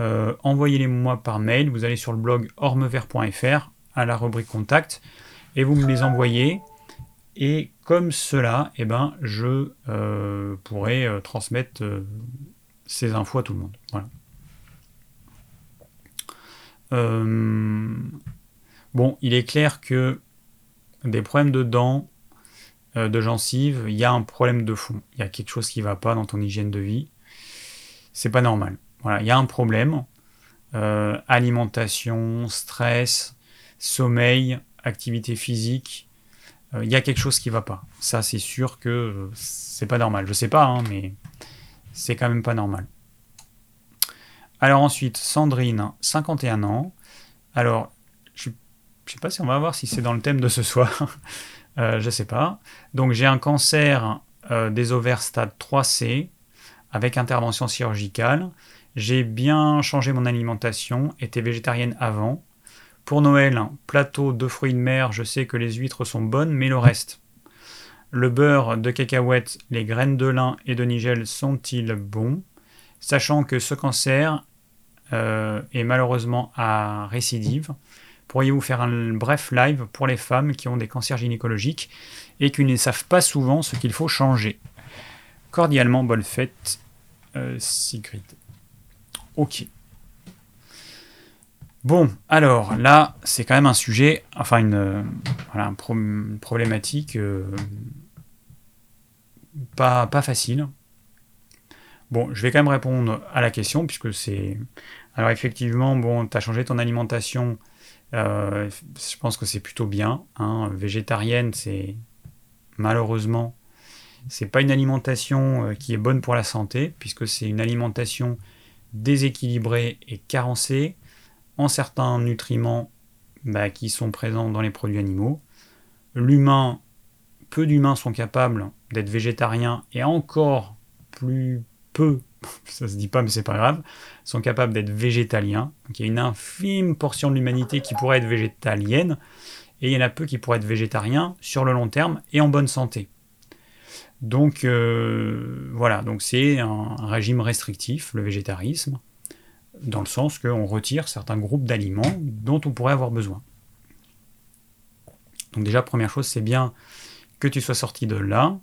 euh, envoyez-les-moi par mail. Vous allez sur le blog ormevert.fr à la rubrique contact et vous me les envoyez. Et comme cela, eh ben, je euh, pourrai euh, transmettre ces infos à tout le monde. bon, il est clair que des problèmes de dents, de gencives, il y a un problème de fond. Il y a quelque chose qui ne va pas dans ton hygiène de vie. C'est pas normal. Voilà, il y a un problème. Euh, alimentation, stress, sommeil, activité physique. Euh, il y a quelque chose qui va pas. Ça, c'est sûr que c'est pas normal. Je sais pas, hein, mais c'est quand même pas normal. Alors ensuite, Sandrine, 51 ans. Alors, je, ne sais pas si on va voir si c'est dans le thème de ce soir. euh, je sais pas. Donc j'ai un cancer euh, des ovaires stade 3C avec intervention chirurgicale. J'ai bien changé mon alimentation, était végétarienne avant. Pour Noël, plateau de fruits de mer, je sais que les huîtres sont bonnes, mais le reste. Le beurre de cacahuète, les graines de lin et de nigel sont-ils bons? Sachant que ce cancer euh, est malheureusement à récidive, pourriez-vous faire un bref live pour les femmes qui ont des cancers gynécologiques et qui ne savent pas souvent ce qu'il faut changer? Cordialement, bonne fête, euh, Sigrid. Ok. Bon, alors là, c'est quand même un sujet, enfin une, voilà, problématique euh, pas, facile. Bon, je vais quand même répondre à la question, puisque c'est... Alors effectivement, bon, tu as changé ton alimentation, euh, je pense que c'est plutôt bien. Hein. Végétarienne, c'est malheureusement, c'est pas une alimentation euh, qui est bonne pour la santé, puisque c'est une alimentation déséquilibré et carencé en certains nutriments bah, qui sont présents dans les produits animaux. L'humain, peu d'humains sont capables d'être végétariens et encore plus peu, ça se dit pas mais c'est pas grave, sont capables d'être végétaliens. il y a une infime portion de l'humanité qui pourrait être végétalienne et il y en a peu qui pourraient être végétariens sur le long terme et en bonne santé. Donc euh, voilà, donc c'est un, régime restrictif, le végétarisme, dans le sens qu'on retire certains groupes d'aliments dont on pourrait avoir besoin. Donc déjà, première chose, c'est bien tu sois sorti de là.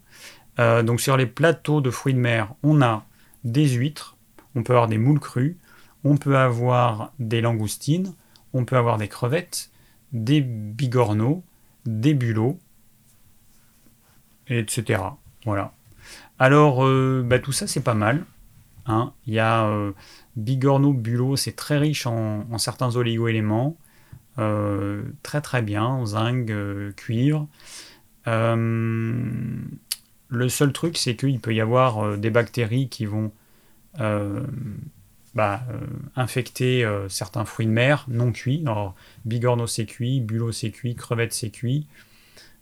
Euh, donc sur les plateaux de fruits de mer, on a des huîtres, on peut avoir des moules crues, on peut avoir des langoustines, on peut avoir des crevettes, des bigorneaux, des bulots, etc. Voilà. Alors, euh, bah, tout ça, c'est pas mal. Hein. Il y a euh, Bigorneau Bulot, c'est très riche en, certains oligo-éléments. Euh, très très bien, zinc, cuivre. Le seul truc, c'est qu'il peut y avoir des bactéries qui vont bah, infecter certains fruits de mer non cuits. Alors, bigorneau c'est cuit, bulot c'est cuit, crevette c'est cuit,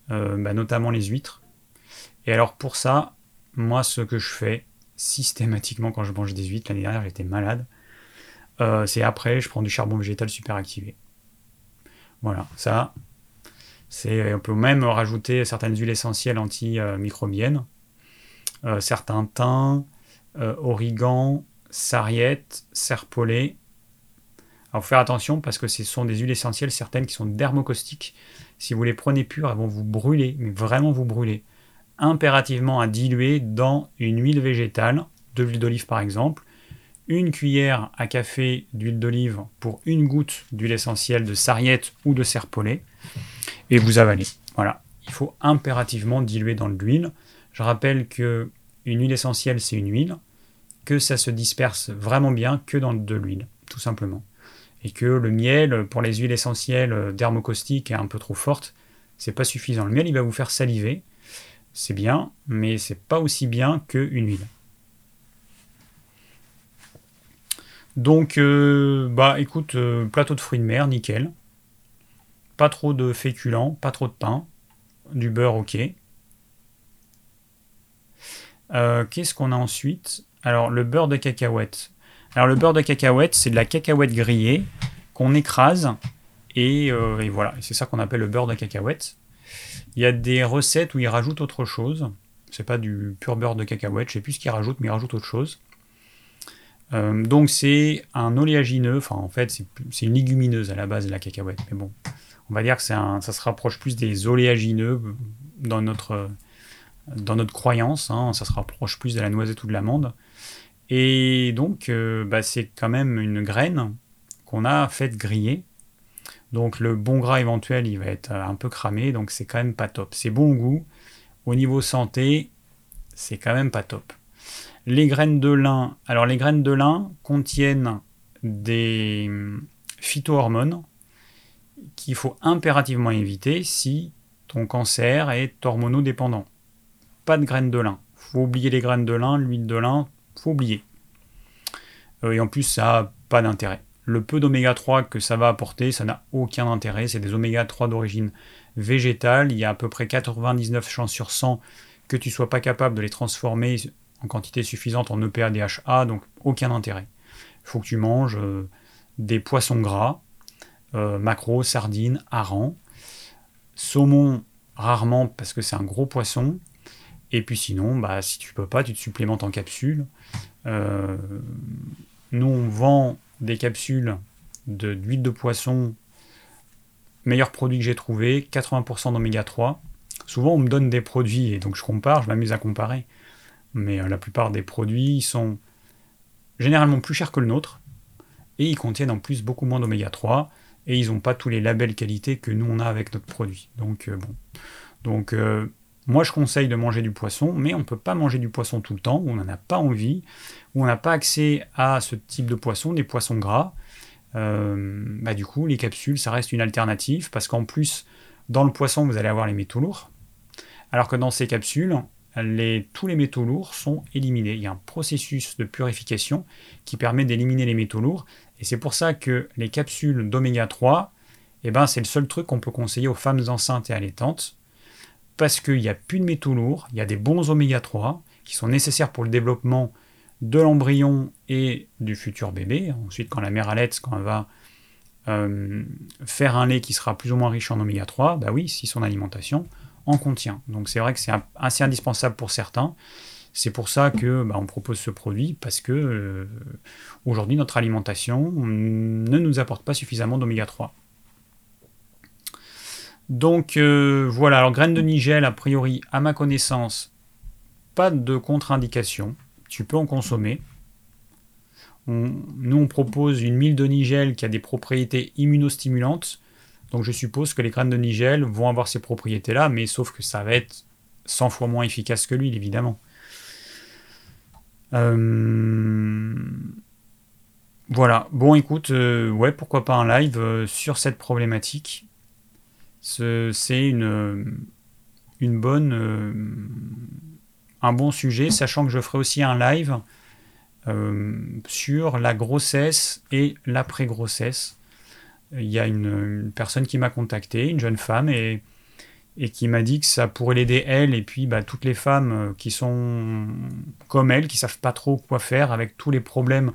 bah, notamment les huîtres. Et alors pour ça, moi ce que je fais systématiquement quand je mange des huîtres, l'année dernière j'étais malade, euh, c'est après je prends du charbon végétal super activé. Voilà, ça, c'est, on peut même rajouter certaines huiles essentielles antimicrobiennes, euh, certains thym, euh, origan, sarriette, serpollet. Alors faire attention parce que ce sont des huiles essentielles certaines qui sont dermocaustiques. Si vous les prenez pures, elles vont vous brûler, vraiment vous brûler impérativement à diluer dans une huile végétale, de l'huile d'olive par exemple, une cuillère à café d'huile d'olive pour une goutte d'huile essentielle de sarriette ou de serpolet, et vous avalez. Voilà, il faut impérativement diluer dans l'huile. Je rappelle que une huile essentielle, c'est une huile, que ça se disperse vraiment bien que dans de l'huile, tout simplement. Et que le miel, pour les huiles essentielles dermocaustiques, est un peu trop forte, c'est pas suffisant. Le miel, il va vous faire saliver, c'est bien, mais c'est pas aussi bien qu'une huile. Donc, euh, bah écoute, euh, plateau de fruits de mer, nickel. Pas trop de féculents, pas trop de pain. Du beurre, ok. Euh, qu'est-ce qu'on a ensuite? Alors, le beurre de cacahuète. Alors, le beurre de cacahuète, c'est de la cacahuète grillée qu'on écrase. Et, euh, voilà, c'est ça qu'on appelle le beurre de cacahuète. Il y a des recettes où ils rajoutent autre chose. C'est pas du pur beurre de cacahuète, je sais plus ce qu'ils rajoutent, mais ils rajoutent autre chose. Euh, donc c'est un oléagineux, enfin en fait c'est une légumineuse à la base de la cacahuète, mais bon, on va dire que ça se rapproche plus des oléagineux dans notre, dans notre croyance, hein. ça se rapproche plus de la noisette ou de l'amande. Et donc euh, bah, c'est quand même une graine qu'on a faite griller. Donc le bon gras éventuel il va être un peu cramé, donc c'est quand même pas top. C'est bon goût, au niveau santé, c'est quand même pas top. Les graines de lin, alors les graines de lin contiennent des hum, phytohormones qu'il faut impérativement éviter si ton cancer est hormonodépendant. Pas de graines de lin. Faut oublier les graines de lin, l'huile de lin, faut oublier. Euh, et en plus, ça n'a pas d'intérêt. Le peu d'oméga 3 que ça va apporter, ça n'a aucun intérêt. C'est des oméga 3 d'origine végétale. Il y a à peu près 99 chances sur 100 que tu sois pas capable de les transformer en quantité suffisante en EPA, DHA, donc aucun intérêt. Il faut que tu manges euh, des poissons gras, euh, macro, sardines, harengs, saumon rarement parce que c'est un gros poisson, et puis sinon, bah, si tu peux pas, tu te supplémentes en capsules. Euh, nous, on vend des capsules d'huile de, poisson, meilleur produit que j'ai trouvé, 80% d'oméga 3. Souvent, on me donne des produits, et donc je compare, je m'amuse à comparer. Mais euh, la plupart des produits sont généralement plus chers que le nôtre, et ils contiennent en plus beaucoup moins d'oméga 3, et ils n'ont pas tous les labels qualité que nous on a avec notre produit. Donc euh, bon. Donc euh, moi je conseille de manger du poisson, mais on ne peut pas manger du poisson tout le temps, où on n'en a pas envie, où on n'a pas accès à ce type de poisson, des poissons gras. bah du coup, les capsules, ça reste une alternative, parce qu'en plus, dans le poisson, vous allez avoir les métaux lourds, alors que dans ces capsules, tous les métaux lourds sont éliminés. Il y a un processus de purification qui permet d'éliminer les métaux lourds. Et c'est pour ça que les capsules d'oméga 3, eh ben, c'est le seul truc qu'on peut conseiller aux femmes enceintes et allaitantes. Parce qu'il n'y a plus de métaux lourds, il y a des bons oméga 3 qui sont nécessaires pour le développement de l'embryon et du futur bébé. Ensuite, quand la mère allait, quand elle va euh, faire un lait qui sera plus ou moins riche en oméga 3, bah oui, si son alimentation en contient. Donc c'est vrai que c'est assez indispensable pour certains. C'est pour ça que bah, on propose ce produit parce que euh, aujourd'hui notre alimentation ne nous apporte pas suffisamment d'oméga 3. Donc euh, voilà, alors graines de nigel, a priori, à ma connaissance, pas de contre-indication. Tu peux en consommer. nous, on propose une mille de nigel qui a des propriétés immunostimulantes. Donc je suppose que les graines de nigel vont avoir ces propriétés-là, mais sauf que ça va être 100 fois moins efficace que l'huile, évidemment. Euh, voilà. Bon, écoute, euh, ouais, pourquoi pas un live euh, sur cette problématique. C'est une, une bonne, un bon sujet, sachant que je ferai aussi un live sur la grossesse et l'après-grossesse il y a une, personne qui m'a contacté, une jeune femme, et, et qui m'a dit que ça pourrait l'aider elle et puis bah, toutes les femmes euh, qui sont comme elle, qui savent pas trop quoi faire avec tous les problèmes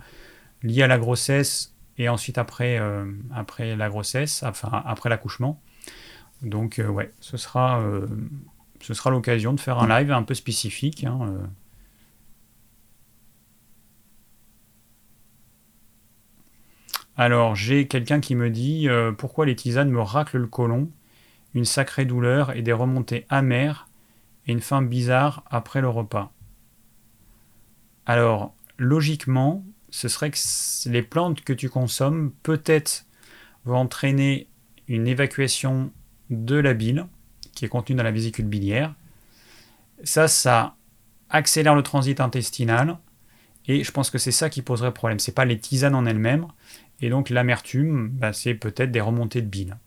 liés à la grossesse et ensuite après, euh, après la grossesse, enfin après l'accouchement. Donc euh, ouais, ce sera, sera l'occasion de faire un live un peu spécifique. Hein, Alors, j'ai quelqu'un qui me dit pourquoi les tisanes me raclent le côlon, une sacrée douleur et des remontées amères et une faim bizarre après le repas. Alors, logiquement, ce serait que les plantes que tu consommes peut-être vont entraîner une évacuation de la bile qui est contenue dans la vésicule biliaire. Ça, ça accélère le transit intestinal et je pense que c'est ça qui poserait problème. C'est pas les tisanes en elles-mêmes, et donc l'amertume, bah, c'est peut-être des remontées de bile.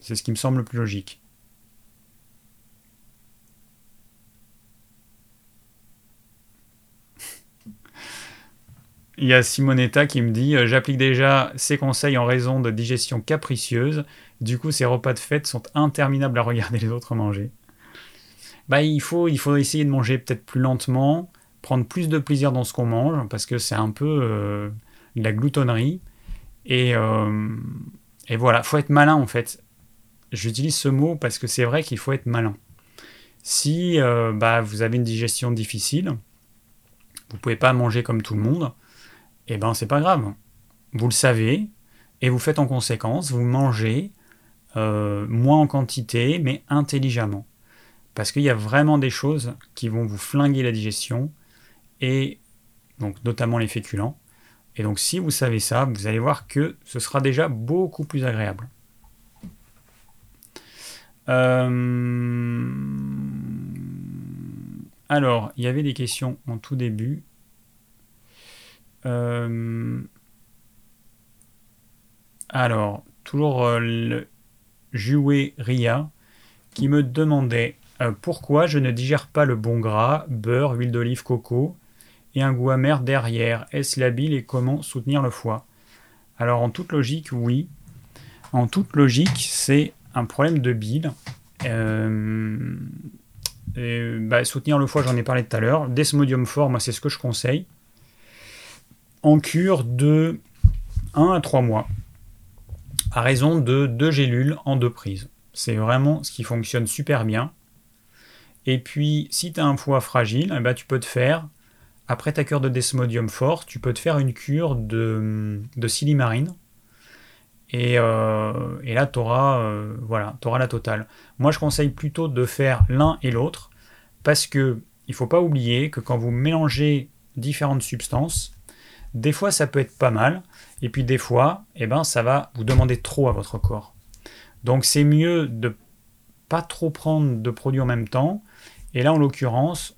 C'est ce qui me semble le plus logique. Il y a Simonetta qui me dit euh, J'applique déjà ces conseils en raison de digestion capricieuse. Du coup, ces repas de fête sont interminables à regarder les autres manger. bah, il, faut, il faut essayer de manger peut-être plus lentement, prendre plus de plaisir dans ce qu'on mange, parce que c'est un peu euh, de la gloutonnerie. Et, euh, et voilà, faut être malin en fait. J'utilise ce mot parce que c'est vrai qu'il faut être malin. Si euh, bah, vous avez une digestion difficile, vous pouvez pas manger comme tout le monde, et eh ben c'est pas grave. Vous le savez et vous faites en conséquence. Vous mangez euh, moins en quantité, mais intelligemment, parce qu'il y a vraiment des choses qui vont vous flinguer la digestion et donc notamment les féculents. Et donc si vous savez ça, vous allez voir que ce sera déjà beaucoup plus agréable. Euh, alors, il y avait des questions en tout début. Euh, alors, toujours euh, le Jouet Ria qui me demandait pourquoi je ne digère pas le bon gras, beurre, huile d'olive, coco et un goût amer derrière? Est-ce la bile et comment soutenir le foie? Alors, en toute logique, oui. En toute logique, c'est un problème de bile. Euh, bah, soutenir le foie, j'en ai parlé tout à l'heure. Desmodium fort, moi, c'est ce que je conseille. En cure de 1 à 3 mois, à raison de 2 gélules en deux prises. C'est vraiment ce qui fonctionne super bien. Et puis, si tu as un foie fragile, eh ben, tu peux te faire, après ta cure de desmodium fort, tu peux te faire une cure de, de silimarine euh, et, là, tu auras, euh, auras la totale. Moi, je conseille plutôt de faire l'un et l'autre, parce que il faut pas oublier que quand vous mélangez différentes substances, des fois ça peut être pas mal, et puis des fois, eh ben, ça va vous demander trop à votre corps. Donc c'est mieux de pas trop prendre de produits en même temps. Et là, en l'occurrence,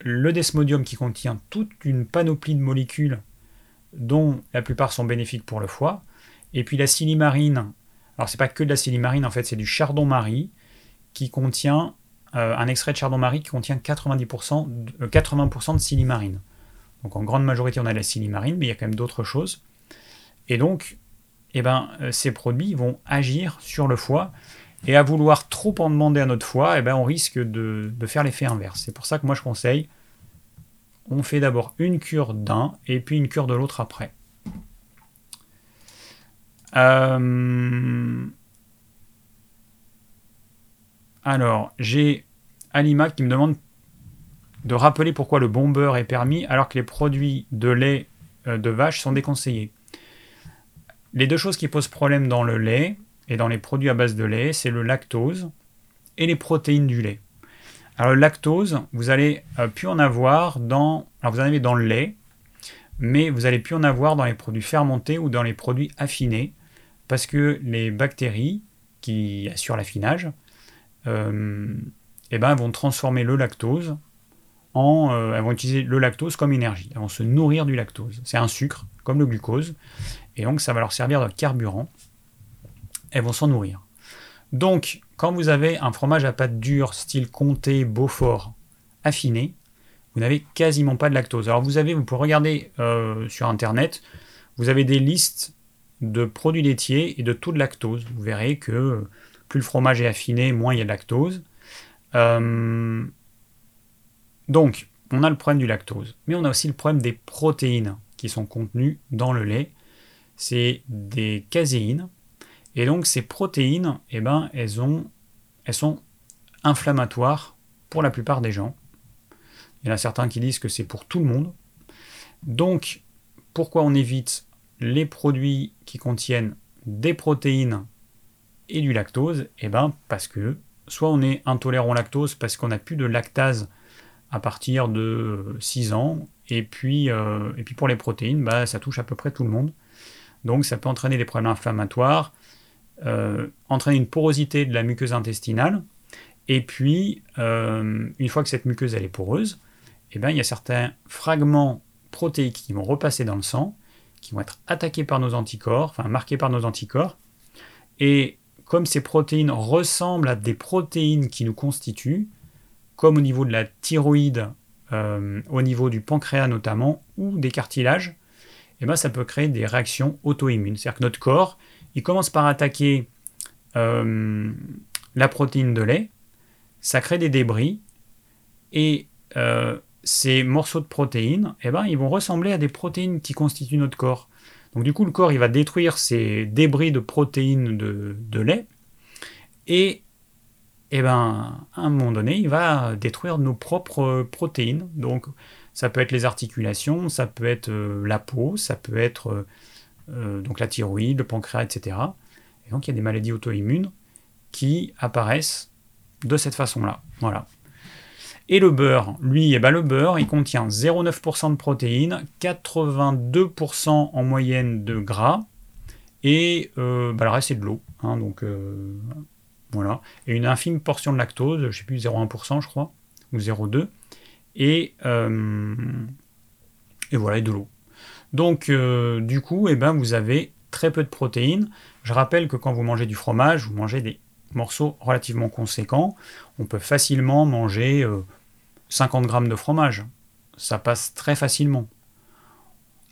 le desmodium qui contient toute une panoplie de molécules dont la plupart sont bénéfiques pour le foie, et puis la silimarine, alors c'est pas que de la silimarine, en fait, c'est du chardon-marie qui contient euh, un extrait de chardon-marie qui contient 90%, 80% de silimarine. Donc en grande majorité, on a de la silimarine, mais il y a quand même d'autres choses. Et donc, eh ben, euh, ces produits vont agir sur le foie. Et à vouloir trop en demander à notre foie, eh ben, on risque de faire l'effet inverse. C'est pour ça que moi je conseille, on fait d'abord une cure d'un et puis une cure de l'autre après. Euh, alors, j'ai Alima qui me demande de rappeler pourquoi le beurre est permis alors que les produits de lait euh, de vache sont déconseillés. Les deux choses qui posent problème dans le lait et dans les produits à base de lait, c'est le lactose et les protéines du lait. Alors le lactose, vous allez euh, plus en avoir dans, alors vous en avez dans le lait, mais vous allez plus en avoir dans les produits fermentés ou dans les produits affinés parce que les bactéries qui assurent l'affinage euh, eh ben, vont transformer le lactose en. Euh, elles vont utiliser le lactose comme énergie. Elles vont se nourrir du lactose. C'est un sucre, comme le glucose. Et donc, ça va leur servir de carburant. Elles vont s'en nourrir. Donc, quand vous avez un fromage à pâte dure, style comté, Beaufort, affiné, vous n'avez quasiment pas de lactose. Alors, vous avez, vous pouvez regarder euh, sur Internet, vous avez des listes de produits laitiers et de taux de lactose. Vous verrez que plus le fromage est affiné, moins il y a de lactose. Euh, donc, on a le problème du lactose, mais on a aussi le problème des protéines qui sont contenues dans le lait. C'est des caséines. Et donc, ces protéines, eh ben, elles, ont, elles sont inflammatoires pour la plupart des gens. Il y en a certains qui disent que c'est pour tout le monde. Donc, pourquoi on évite les produits qui contiennent des protéines et du lactose Eh ben parce que soit on est intolérant au lactose parce qu'on n'a plus de lactase à partir de 6 ans, et puis, euh, et puis pour les protéines, bah, ça touche à peu près tout le monde. Donc ça peut entraîner des problèmes inflammatoires, euh, entraîner une porosité de la muqueuse intestinale, et puis euh, une fois que cette muqueuse est poreuse, eh ben, il y a certains fragments protéiques qui vont repasser dans le sang, qui vont être attaqués par nos anticorps, enfin marqués par nos anticorps. Et comme ces protéines ressemblent à des protéines qui nous constituent, comme au niveau de la thyroïde, euh, au niveau du pancréas notamment, ou des cartilages, eh ben ça peut créer des réactions auto-immunes. C'est-à-dire que notre corps, il commence par attaquer euh, la protéine de lait, ça crée des débris. Et euh, ces morceaux de protéines, eh ben, ils vont ressembler à des protéines qui constituent notre corps. Donc du coup, le corps, va détruire ces débris de protéines de, lait. Et eh ben, à un moment donné, il va détruire nos propres protéines. Donc ça peut être les articulations, ça peut être euh, la peau, ça peut être euh, donc la thyroïde, le pancréas, etc. Et donc il y a des maladies auto-immunes qui apparaissent de cette façon-là. Voilà. Et le beurre, lui, eh ben, le beurre, il contient 0,9% de protéines, 82% en moyenne de gras, et euh, bah, le reste c'est de l'eau. Hein, donc euh, voilà. Et une infime portion de lactose, je ne sais plus, 0,1% je crois, ou 0,2. Et, euh, et voilà, et de l'eau. Donc du coup, eh ben, vous avez très peu de protéines. Je rappelle que quand vous mangez du fromage, vous mangez des morceaux relativement conséquents. On peut facilement manger 50 grammes de fromage. Ça passe très facilement.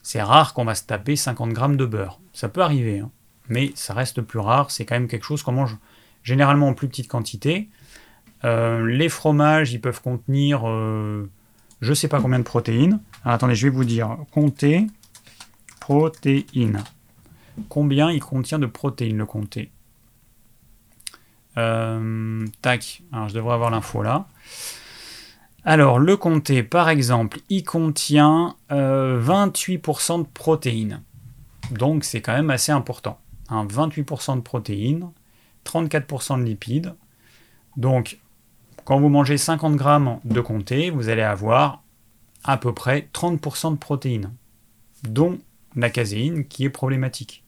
C'est rare qu'on va se taper 50 grammes de beurre. Ça peut arriver, hein. mais ça reste plus rare. C'est quand même quelque chose qu'on mange généralement en plus petite quantité. Euh, les fromages, ils peuvent contenir euh, je ne sais pas combien de protéines. attendez, je vais vous dire. Compter protéines. Combien il contient de protéines, le comté? Euh, Tac. Je devrais avoir l'info là. Alors, le comté, par exemple, il contient 28% euh, de protéines. Donc, c'est quand même assez important. 28% de protéines, 34% de lipides. Donc, quand vous mangez 50 grammes de comté, vous allez avoir à peu près 30% de protéines, dont la caséine qui est problématique.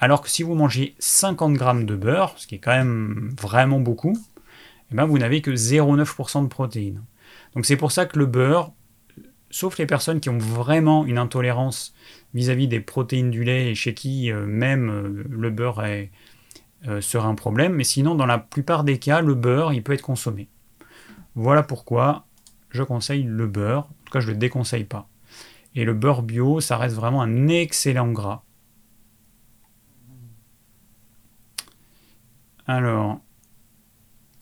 Alors que si vous mangez 50 grammes de beurre, ce qui est quand même vraiment beaucoup, eh ben vous n'avez que 0,9% de protéines. Donc c'est pour ça que le beurre, sauf les personnes qui ont vraiment une intolérance vis-à-vis des protéines du lait et chez qui euh, même euh, le beurre est, euh, sera un problème, mais sinon dans la plupart des cas, le beurre, il peut être consommé. Voilà pourquoi je conseille le beurre, en tout cas je ne le déconseille pas. Et le beurre bio, ça reste vraiment un excellent gras. Alors,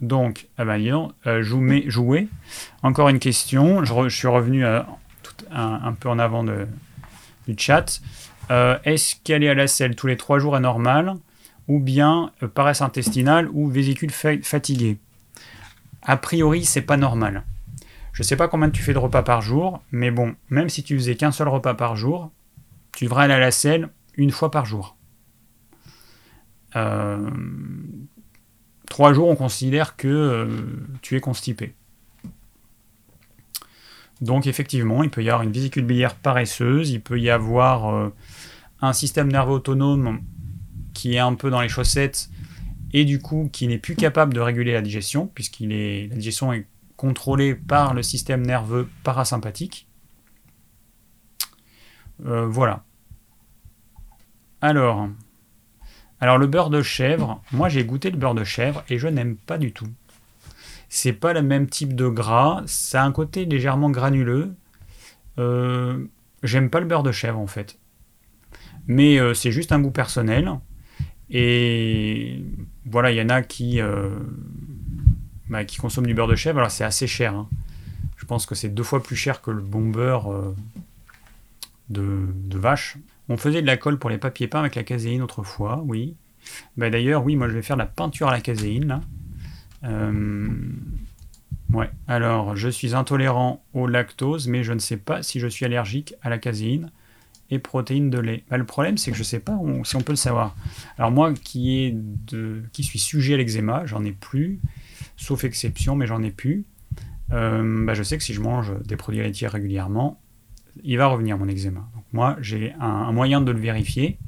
donc, ah ben, euh, jouer. Encore une question. Je, suis revenu euh, un, peu en avant du chat. Euh, est-ce qu'aller à la selle tous les trois jours est normal Ou bien paresse intestinale ou vésicule fatiguée? A priori, c'est pas normal. Je sais pas combien tu fais de repas par jour, mais bon, même si tu faisais qu'un seul repas par jour, tu devrais aller à la selle une fois par jour. Trois jours, on considère que euh, tu es constipé. Donc effectivement, il peut y avoir une vésicule biliaire paresseuse, il peut y avoir euh, un système nerveux autonome qui est un peu dans les chaussettes et du coup qui n'est plus capable de réguler la digestion, puisqu'il est la digestion est contrôlée par le système nerveux parasympathique. Euh, voilà. Alors, alors le beurre de chèvre, moi j'ai goûté le beurre de chèvre et je n'aime pas du tout. C'est pas le même type de gras, ça a un côté légèrement granuleux. Euh, j'aime pas le beurre de chèvre en fait. Mais euh, c'est juste un goût personnel. Et voilà, il y en a qui, euh, bah, consomment du beurre de chèvre. Alors c'est assez cher. Hein. Je pense que c'est deux fois plus cher que le bon beurre de vache. On faisait de la colle pour les papiers peints avec la caséine autrefois, oui. Bah, d'ailleurs, oui, moi je vais faire de la peinture à la caséine. Euh, ouais, alors je suis intolérant au lactose, mais je ne sais pas si je suis allergique à la caséine et protéines de lait. Bah, le problème, c'est que je ne sais pas si on peut le savoir. Alors moi qui, est qui suis sujet à l'eczéma, j'en ai plus, sauf exception, mais j'en ai plus. Euh, bah, je sais que si je mange des produits laitiers régulièrement, il va revenir mon eczéma. Moi, j'ai un, moyen de le vérifier.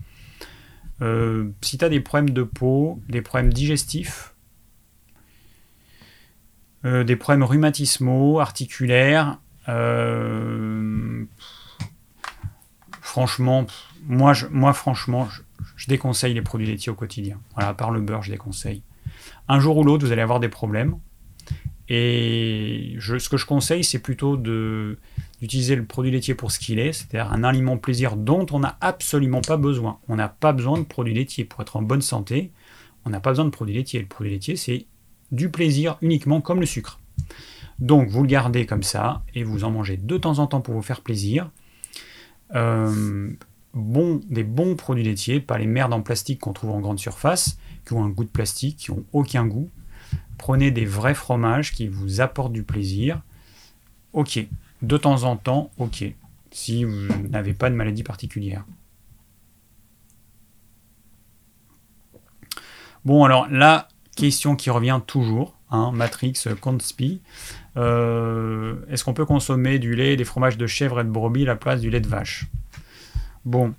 Euh, si tu as des problèmes de peau, des problèmes digestifs, euh, des problèmes rhumatismaux, articulaires, euh, franchement, moi, je, moi franchement, je, déconseille les produits laitiers au quotidien. Voilà, à part le beurre, je déconseille. Un jour ou l'autre, vous allez avoir des problèmes. Et ce que je conseille, c'est plutôt d'utiliser le produit laitier pour ce qu'il est, c'est-à-dire un aliment plaisir dont on n'a absolument pas besoin. On n'a pas besoin de produits laitiers. Pour être en bonne santé, on n'a pas besoin de produits laitiers. Le produit laitier, c'est du plaisir uniquement comme le sucre. Donc vous le gardez comme ça et vous en mangez de temps en temps pour vous faire plaisir. Euh, bon, des bons produits laitiers, pas les merdes en plastique qu'on trouve en grande surface, qui ont un goût de plastique, qui ont aucun goût. Prenez des vrais fromages qui vous apportent du plaisir. Ok, de temps en temps, ok, si vous n'avez pas de maladie particulière. Bon, alors la question qui revient toujours, hein, Matrix, Conspi, euh, est-ce qu'on peut consommer du lait, des fromages de chèvre et de brebis à la place du lait de vache? Bon,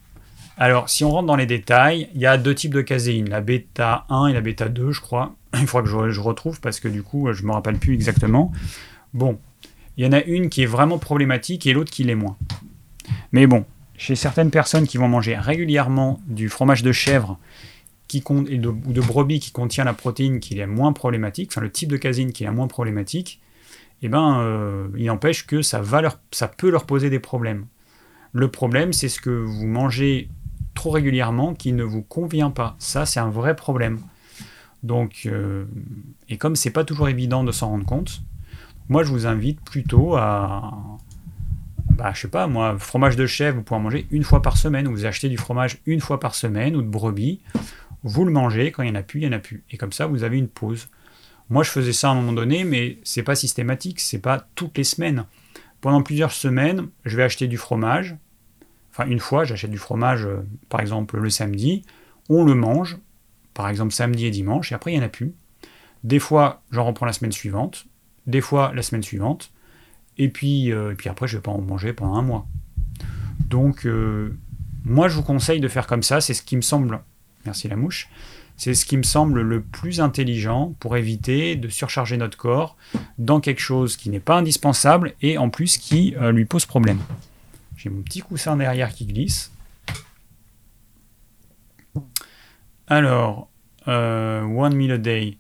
alors si on rentre dans les détails, il y a deux types de caséine, la bêta 1 et la bêta 2, je crois. Il faudra que je, retrouve parce que du coup, je ne me rappelle plus exactement. Bon, il y en a une qui est vraiment problématique et l'autre qui l'est moins. Mais bon, chez certaines personnes qui vont manger régulièrement du fromage de chèvre ou de brebis qui contient la protéine qui est moins problématique, enfin le type de caséine qui est moins problématique, eh ben, euh, il n'empêche que ça, va leur, ça peut leur poser des problèmes. Le problème, c'est ce que vous mangez trop régulièrement qui ne vous convient pas. Ça, c'est un vrai problème. Donc, euh, et comme c'est pas toujours évident de s'en rendre compte, moi, je vous invite plutôt à, bah, je sais pas, moi, fromage de chèvre, vous pouvez en manger une fois par semaine. Vous achetez du fromage une fois par semaine ou de brebis vous le mangez, quand il n'y en a plus, il n'y en a plus. Et comme ça, vous avez une pause. Moi, je faisais ça à un moment donné, mais c'est pas systématique, c'est pas toutes les semaines. Pendant plusieurs semaines, je vais acheter du fromage. Enfin, une fois, j'achète du fromage, euh, par exemple, le samedi. On le mange, par exemple, samedi et dimanche, et après, il n'y en a plus. Des fois, j'en reprends la semaine suivante. Des fois, la semaine suivante. Et puis, euh, et puis après, je vais pas en manger pendant un mois. Donc, euh, moi, je vous conseille de faire comme ça. C'est ce qui me semble merci la mouche, c'est ce qui me semble le plus intelligent pour éviter de surcharger notre corps dans quelque chose qui n'est pas indispensable et en plus qui euh, lui pose problème. J'ai mon petit coussin derrière qui glisse. Alors, euh, one meal a day.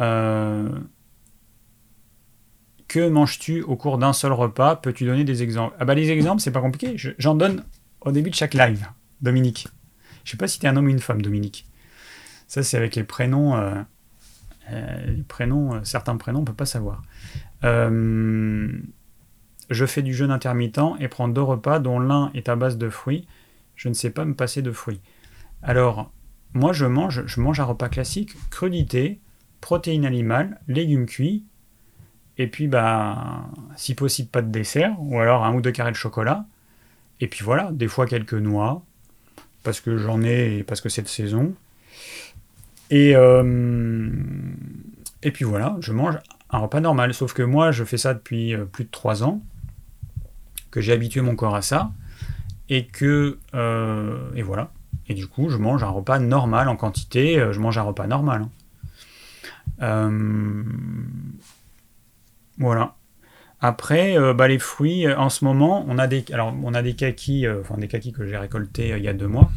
Euh, que manges-tu au cours d'un seul repas? Peux-tu donner des exemples? Ah bah les exemples, c'est pas compliqué. J'en donne au début de chaque live, Dominique. Je sais pas si tu es un homme ou une femme, Dominique. Ça, c'est avec les prénoms. Les prénoms, euh, certains prénoms, on peut pas savoir. je fais du jeûne intermittent et prends deux repas dont l'un est à base de fruits. Je ne sais pas me passer de fruits. Alors, moi, je mange, je mange un repas classique, crudité, protéines animales, légumes cuits, et puis, bah, si possible, pas de dessert, ou alors un ou deux carrés de chocolat. Et puis voilà, des fois quelques noix, parce que j'en ai et parce que c'est de saison. Et, euh, et puis voilà, je mange un repas normal. Sauf que moi, je fais ça depuis euh, plus de 3 ans, que j'ai habitué mon corps à ça, et que. Euh, et voilà. Et du coup, je mange un repas normal en quantité, je mange un repas normal. Hein. voilà. Après, euh, bah, les fruits, euh, en ce moment, on a des, alors, on a des kakis, euh, enfin des kakis que j'ai récoltés il y a deux mois.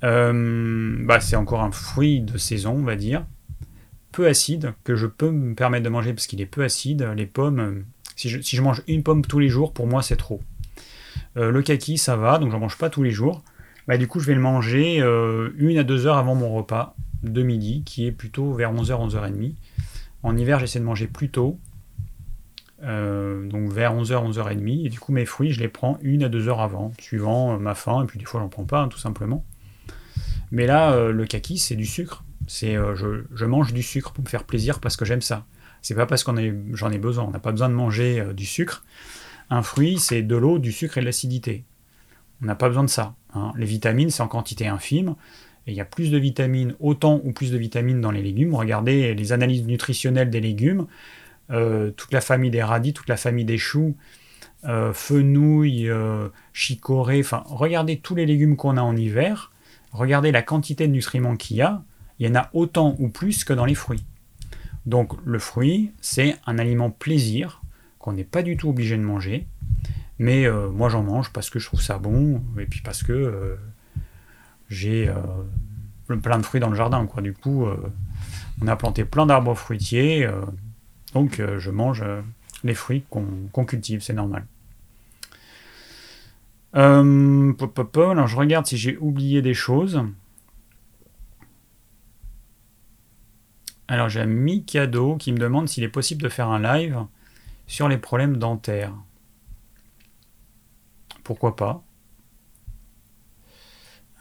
bah, c'est encore un fruit de saison, on va dire, peu acide, que je peux me permettre de manger parce qu'il est peu acide. Les pommes, si je, si je, mange une pomme tous les jours, pour moi, c'est trop. le kaki, ça va, donc j'en mange pas tous les jours. Bah, du coup, je vais le manger une à deux heures avant mon repas de midi, qui est plutôt vers 11h, 11h30. En hiver, j'essaie de manger plus tôt euh, donc vers 11h, 11h30, et du coup mes fruits, je les prends une à deux heures avant, suivant euh, ma faim, et puis des fois j'en prends pas, hein, tout simplement. Mais là, euh, le kaki, c'est du sucre. C'est, je, mange du sucre pour me faire plaisir parce que j'aime ça. C'est pas parce qu'on j'en ai besoin. On n'a pas besoin de manger du sucre. Un fruit, c'est de l'eau, du sucre et de l'acidité. On n'a pas besoin de ça. Hein. Les vitamines, c'est en quantité infime. Il y a plus de vitamines, autant ou plus de vitamines dans les légumes. Regardez les analyses nutritionnelles des légumes. Euh, toute la famille des radis, toute la famille des choux, euh, fenouil, euh, chicorée, enfin, regardez tous les légumes qu'on a en hiver, regardez la quantité de nutriments qu'il y a, il y en a autant ou plus que dans les fruits. Donc le fruit, c'est un aliment plaisir qu'on n'est pas du tout obligé de manger, mais moi j'en mange parce que je trouve ça bon, et puis parce que j'ai plein de fruits dans le jardin. Du coup, on a planté plein d'arbres fruitiers. Donc euh, je mange euh, les fruits qu'on cultive, c'est normal. Euh, alors je regarde si j'ai oublié des choses. Alors j'ai un Mikado qui me demande s'il est possible de faire un live sur les problèmes dentaires. Pourquoi pas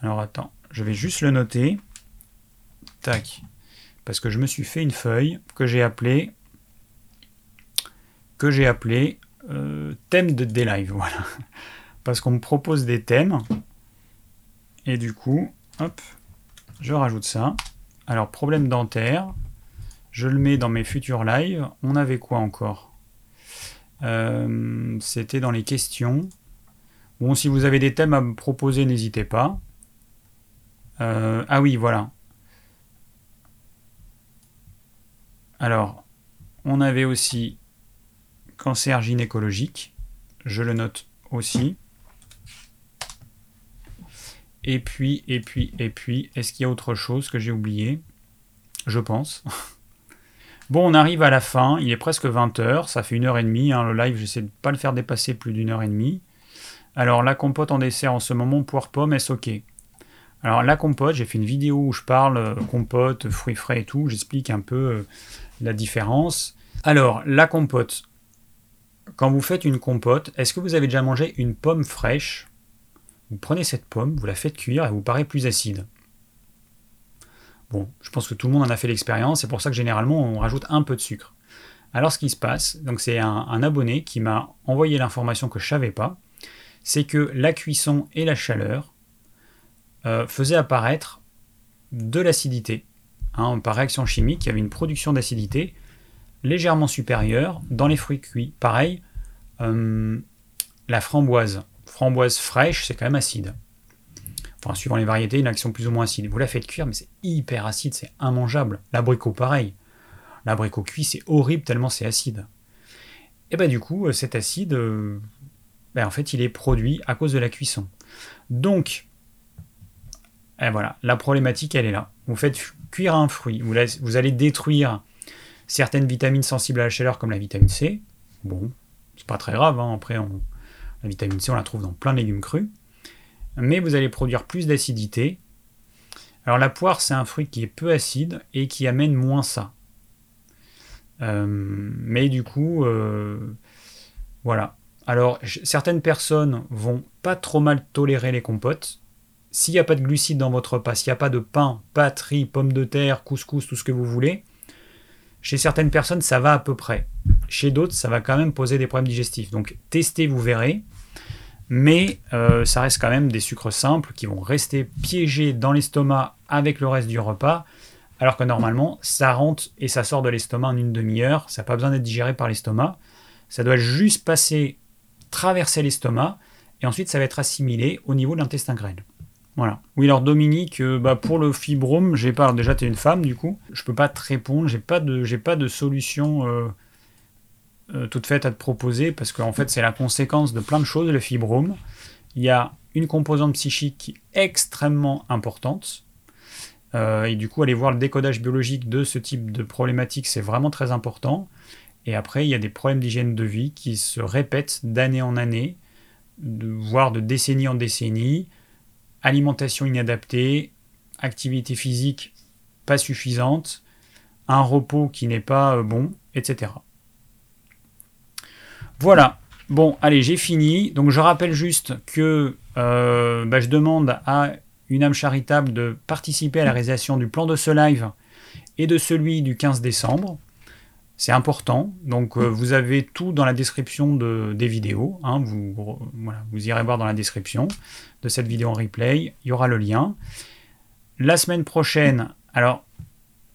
Alors attends, je vais juste le noter. Tac. Parce que je me suis fait une feuille que j'ai appelée que j'ai appelé euh, thème de des lives. Voilà. Parce qu'on me propose des thèmes. Et du coup, hop, je rajoute ça. Alors, problème dentaire. Je le mets dans mes futurs lives. On avait quoi encore? Euh, C'était dans les questions. Bon, si vous avez des thèmes à proposer, n'hésitez pas. Euh, ah oui, voilà. Alors, on avait aussi cancer gynécologique. Je le note aussi. Et puis, et puis, et puis, est-ce qu'il y a autre chose que j'ai oublié? Je pense. bon, on arrive à la fin, il est presque 20h, ça fait une heure et demie. Hein, le live, j'essaie de ne pas le faire dépasser plus d'une heure et demie. Alors, la compote en dessert en ce moment, poire pomme, est-ce ok? Alors, la compote, j'ai fait une vidéo où je parle euh, compote, fruits frais et tout, j'explique un peu euh, la différence. Alors, la compote, quand vous faites une compote, est-ce que vous avez déjà mangé une pomme fraîche? Vous prenez cette pomme, vous la faites cuire elle vous paraît plus acide. Bon, je pense que tout le monde en a fait l'expérience, c'est pour ça que généralement on rajoute un peu de sucre. Alors ce qui se passe, c'est un, abonné qui m'a envoyé l'information que je savais pas, c'est que la cuisson et la chaleur euh, faisaient apparaître de l'acidité. Hein, par réaction chimique, il y avait une production d'acidité légèrement supérieure dans les fruits cuits. Pareil, euh, la framboise. Framboise fraîche, c'est quand même acide. Enfin, suivant les variétés, une action plus ou moins acide. Vous la faites cuire, mais c'est hyper acide, c'est immangeable. L'abricot, pareil. L'abricot cuit, c'est horrible tellement c'est acide. Et bien du coup, euh, cet acide, ben, en fait, il est produit à cause de la cuisson. Donc, et voilà, la problématique, elle est là. Vous faites cuire un fruit, vous, vous allez détruire certaines vitamines sensibles à la chaleur comme la vitamine C. Bon, c'est pas très grave, hein. après la vitamine C on la trouve dans plein de légumes crus. Mais vous allez produire plus d'acidité. Alors la poire c'est un fruit qui est peu acide et qui amène moins ça. Euh, mais du coup, euh, voilà. Alors certaines personnes vont pas trop mal tolérer les compotes. S'il n'y a pas de glucides dans votre repas, s'il n'y a pas de pain, pâte, riz, pommes de terre, couscous, tout ce que vous voulez, chez certaines personnes, ça va à peu près. Chez d'autres, ça va quand même poser des problèmes digestifs. Donc, testez, vous verrez. Mais euh, ça reste quand même des sucres simples qui vont rester piégés dans l'estomac avec le reste du repas. Alors que normalement, ça rentre et ça sort de l'estomac en une demi-heure. Ça n'a pas besoin d'être digéré par l'estomac. Ça doit juste passer, traverser l'estomac. Et ensuite, ça va être assimilé au niveau de l'intestin grêle. Voilà. Oui, alors Dominique, euh, bah, pour le fibrome, j'ai pas. déjà, tu es une femme, du coup. Je peux pas te répondre. J'ai pas de, pas de solution euh, euh, toute faite à te proposer parce qu'en fait, c'est la conséquence de plein de choses, le fibrome. Il y a une composante psychique extrêmement importante. et du coup, aller voir le décodage biologique de ce type de problématique, c'est vraiment très important. Et après, il y a des problèmes d'hygiène de vie qui se répètent d'année en année, voire de décennie en décennie alimentation inadaptée, activité physique pas suffisante, un repos qui n'est pas euh, bon, etc. Voilà. Bon, allez, j'ai fini. Donc je rappelle juste que euh, bah, je demande à une âme charitable de participer à la réalisation du plan de ce live et de celui du 15 décembre. C'est important. Donc, euh, vous avez tout dans la description de, des vidéos. Hein. vous, vous irez voir dans la description de cette vidéo en replay. Il y aura le lien. La semaine prochaine, alors,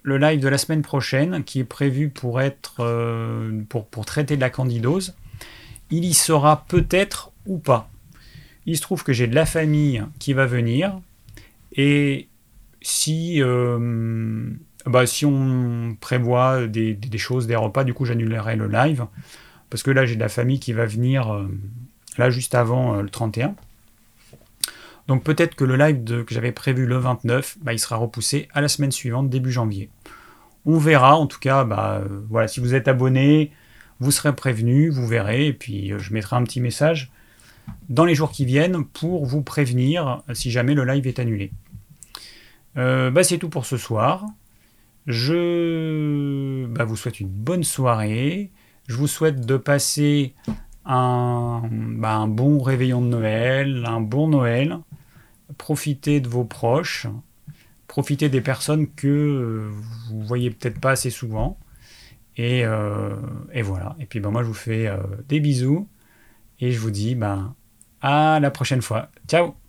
le live de la semaine prochaine, qui est prévu pour, être, euh, pour, pour traiter de la candidose, il y sera peut-être ou pas. Il se trouve que j'ai de la famille qui va venir. Et si. Euh, bah, si on prévoit des, choses, des repas, du coup j'annulerai le live. Parce que là j'ai de la famille qui va venir euh, là juste avant euh, le 31. Donc peut-être que le live que j'avais prévu le 29, bah, il sera repoussé à la semaine suivante, début janvier. On verra, en tout cas, bah, euh, voilà, si vous êtes abonné, vous serez prévenu, vous verrez, et puis je mettrai un petit message dans les jours qui viennent pour vous prévenir si jamais le live est annulé. bah, c'est tout pour ce soir. Je bah, vous souhaite une bonne soirée. Je vous souhaite de passer un, bah, un bon réveillon de Noël, un bon Noël. Profitez de vos proches. Profitez des personnes que vous voyez peut-être pas assez souvent. Et, euh, voilà. Et puis bah, moi, je vous fais euh, des bisous. Et je vous dis à la prochaine fois. Ciao